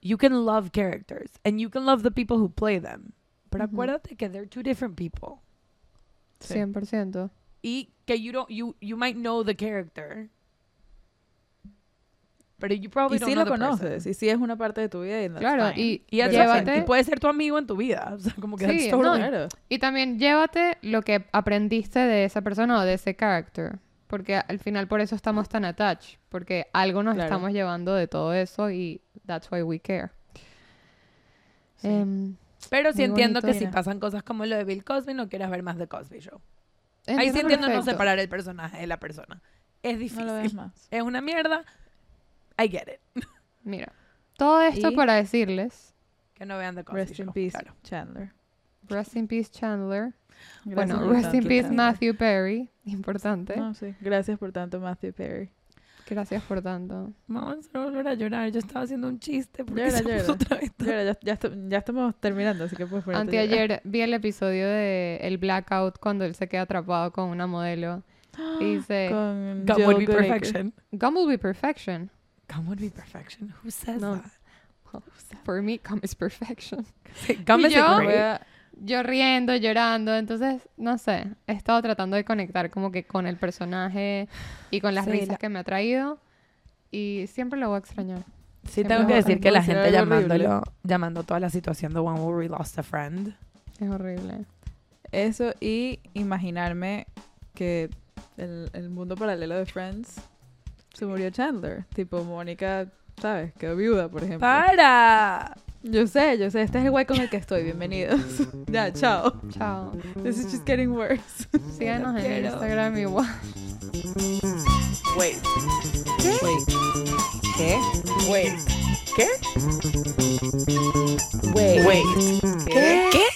Speaker 3: you can love characters and you can love the people who play them. Pero acuérdate que they're two different people.
Speaker 1: Sí.
Speaker 2: 100%.
Speaker 3: Y que you don't, you, you might know the character. Pero you probably
Speaker 1: Y
Speaker 3: don't
Speaker 1: sí
Speaker 3: know
Speaker 1: lo
Speaker 3: the person.
Speaker 1: conoces, y sí es una parte de tu vida. y that's
Speaker 2: Claro,
Speaker 1: fine.
Speaker 2: y,
Speaker 3: Y,
Speaker 2: llévate,
Speaker 3: y puede ser tu amigo en tu vida. [laughs] O sea, como que
Speaker 2: Sí,
Speaker 3: that's
Speaker 2: no,
Speaker 3: totally-
Speaker 1: Claro.
Speaker 2: y también llévate lo que aprendiste de esa persona o de ese character. Porque al final por eso estamos tan attached. Porque algo nos
Speaker 1: Claro.
Speaker 2: estamos llevando de todo eso y that's why we care.
Speaker 1: Sí.
Speaker 2: Em,
Speaker 3: Pero sí entiendo
Speaker 2: bonito.
Speaker 3: que si pasan cosas como lo de Bill Cosby, no quieras ver más de Cosby Show. Ahí sí
Speaker 2: entiendo
Speaker 3: entiendo no
Speaker 2: perfecto.
Speaker 3: separar el personaje de la persona. Es
Speaker 1: No
Speaker 3: difícil.
Speaker 1: lo ves más.
Speaker 3: es una mierda. I get it.
Speaker 2: Mira, todo esto
Speaker 1: Y-
Speaker 2: para decirles,
Speaker 3: Que no vean The Cosby
Speaker 1: Rest
Speaker 3: Show.
Speaker 1: in peace,
Speaker 3: claro.
Speaker 1: Chandler.
Speaker 2: rest in peace Chandler.
Speaker 1: Gracias
Speaker 2: bueno, rest in peace
Speaker 1: Chandler.
Speaker 2: Matthew Perry. [laughs] Importante.
Speaker 1: No, sí. Gracias por tanto, Matthew Perry.
Speaker 2: Gracias por tanto.
Speaker 3: Vamos a volver a llorar. Yo estaba haciendo un chiste porque
Speaker 1: Llora,
Speaker 3: se puso
Speaker 1: llora.
Speaker 3: otra vez.
Speaker 1: Mira, ya, ya, esto- ya estamos terminando, así que puedes ponerte.
Speaker 2: Anteayer vi el episodio de El Blackout cuando él se queda atrapado con una modelo. [gasps] Y dice,
Speaker 1: Con
Speaker 3: Gum
Speaker 1: Jill
Speaker 3: would be
Speaker 1: Goodacre.
Speaker 3: perfection.
Speaker 2: Gum will be perfection.
Speaker 3: Gum would be perfection. Who says
Speaker 2: No.
Speaker 3: that?
Speaker 2: For me, gum is perfection. [laughs]
Speaker 3: Gum is
Speaker 2: yo-
Speaker 3: great.
Speaker 2: Yo riendo, llorando. Entonces, no sé. He estado tratando de conectar como que con el personaje y con las
Speaker 3: Sí,
Speaker 2: risas
Speaker 3: la-
Speaker 2: que me ha traído. Y siempre lo voy a extrañar.
Speaker 3: Sí,
Speaker 2: Siempre
Speaker 3: tengo que decir que la gente llamándolo, llamando toda la situación de One Where We Lost a Friend.
Speaker 2: Es horrible.
Speaker 1: Eso y imaginarme que el, el mundo paralelo de Friends se murió Chandler. Tipo, Mónica, ¿sabes? Quedó viuda, por ejemplo.
Speaker 3: ¡Para!
Speaker 1: Yo sé, yo sé. Este es el güey con el que estoy. Bienvenidos. [laughs] ya, chao.
Speaker 2: Chao.
Speaker 1: This is just getting worse.
Speaker 2: Síganos en
Speaker 3: quiero.
Speaker 2: Instagram igual.
Speaker 3: Wait. Wait. ¿Qué? Wait. ¿Qué? Wait. Wait.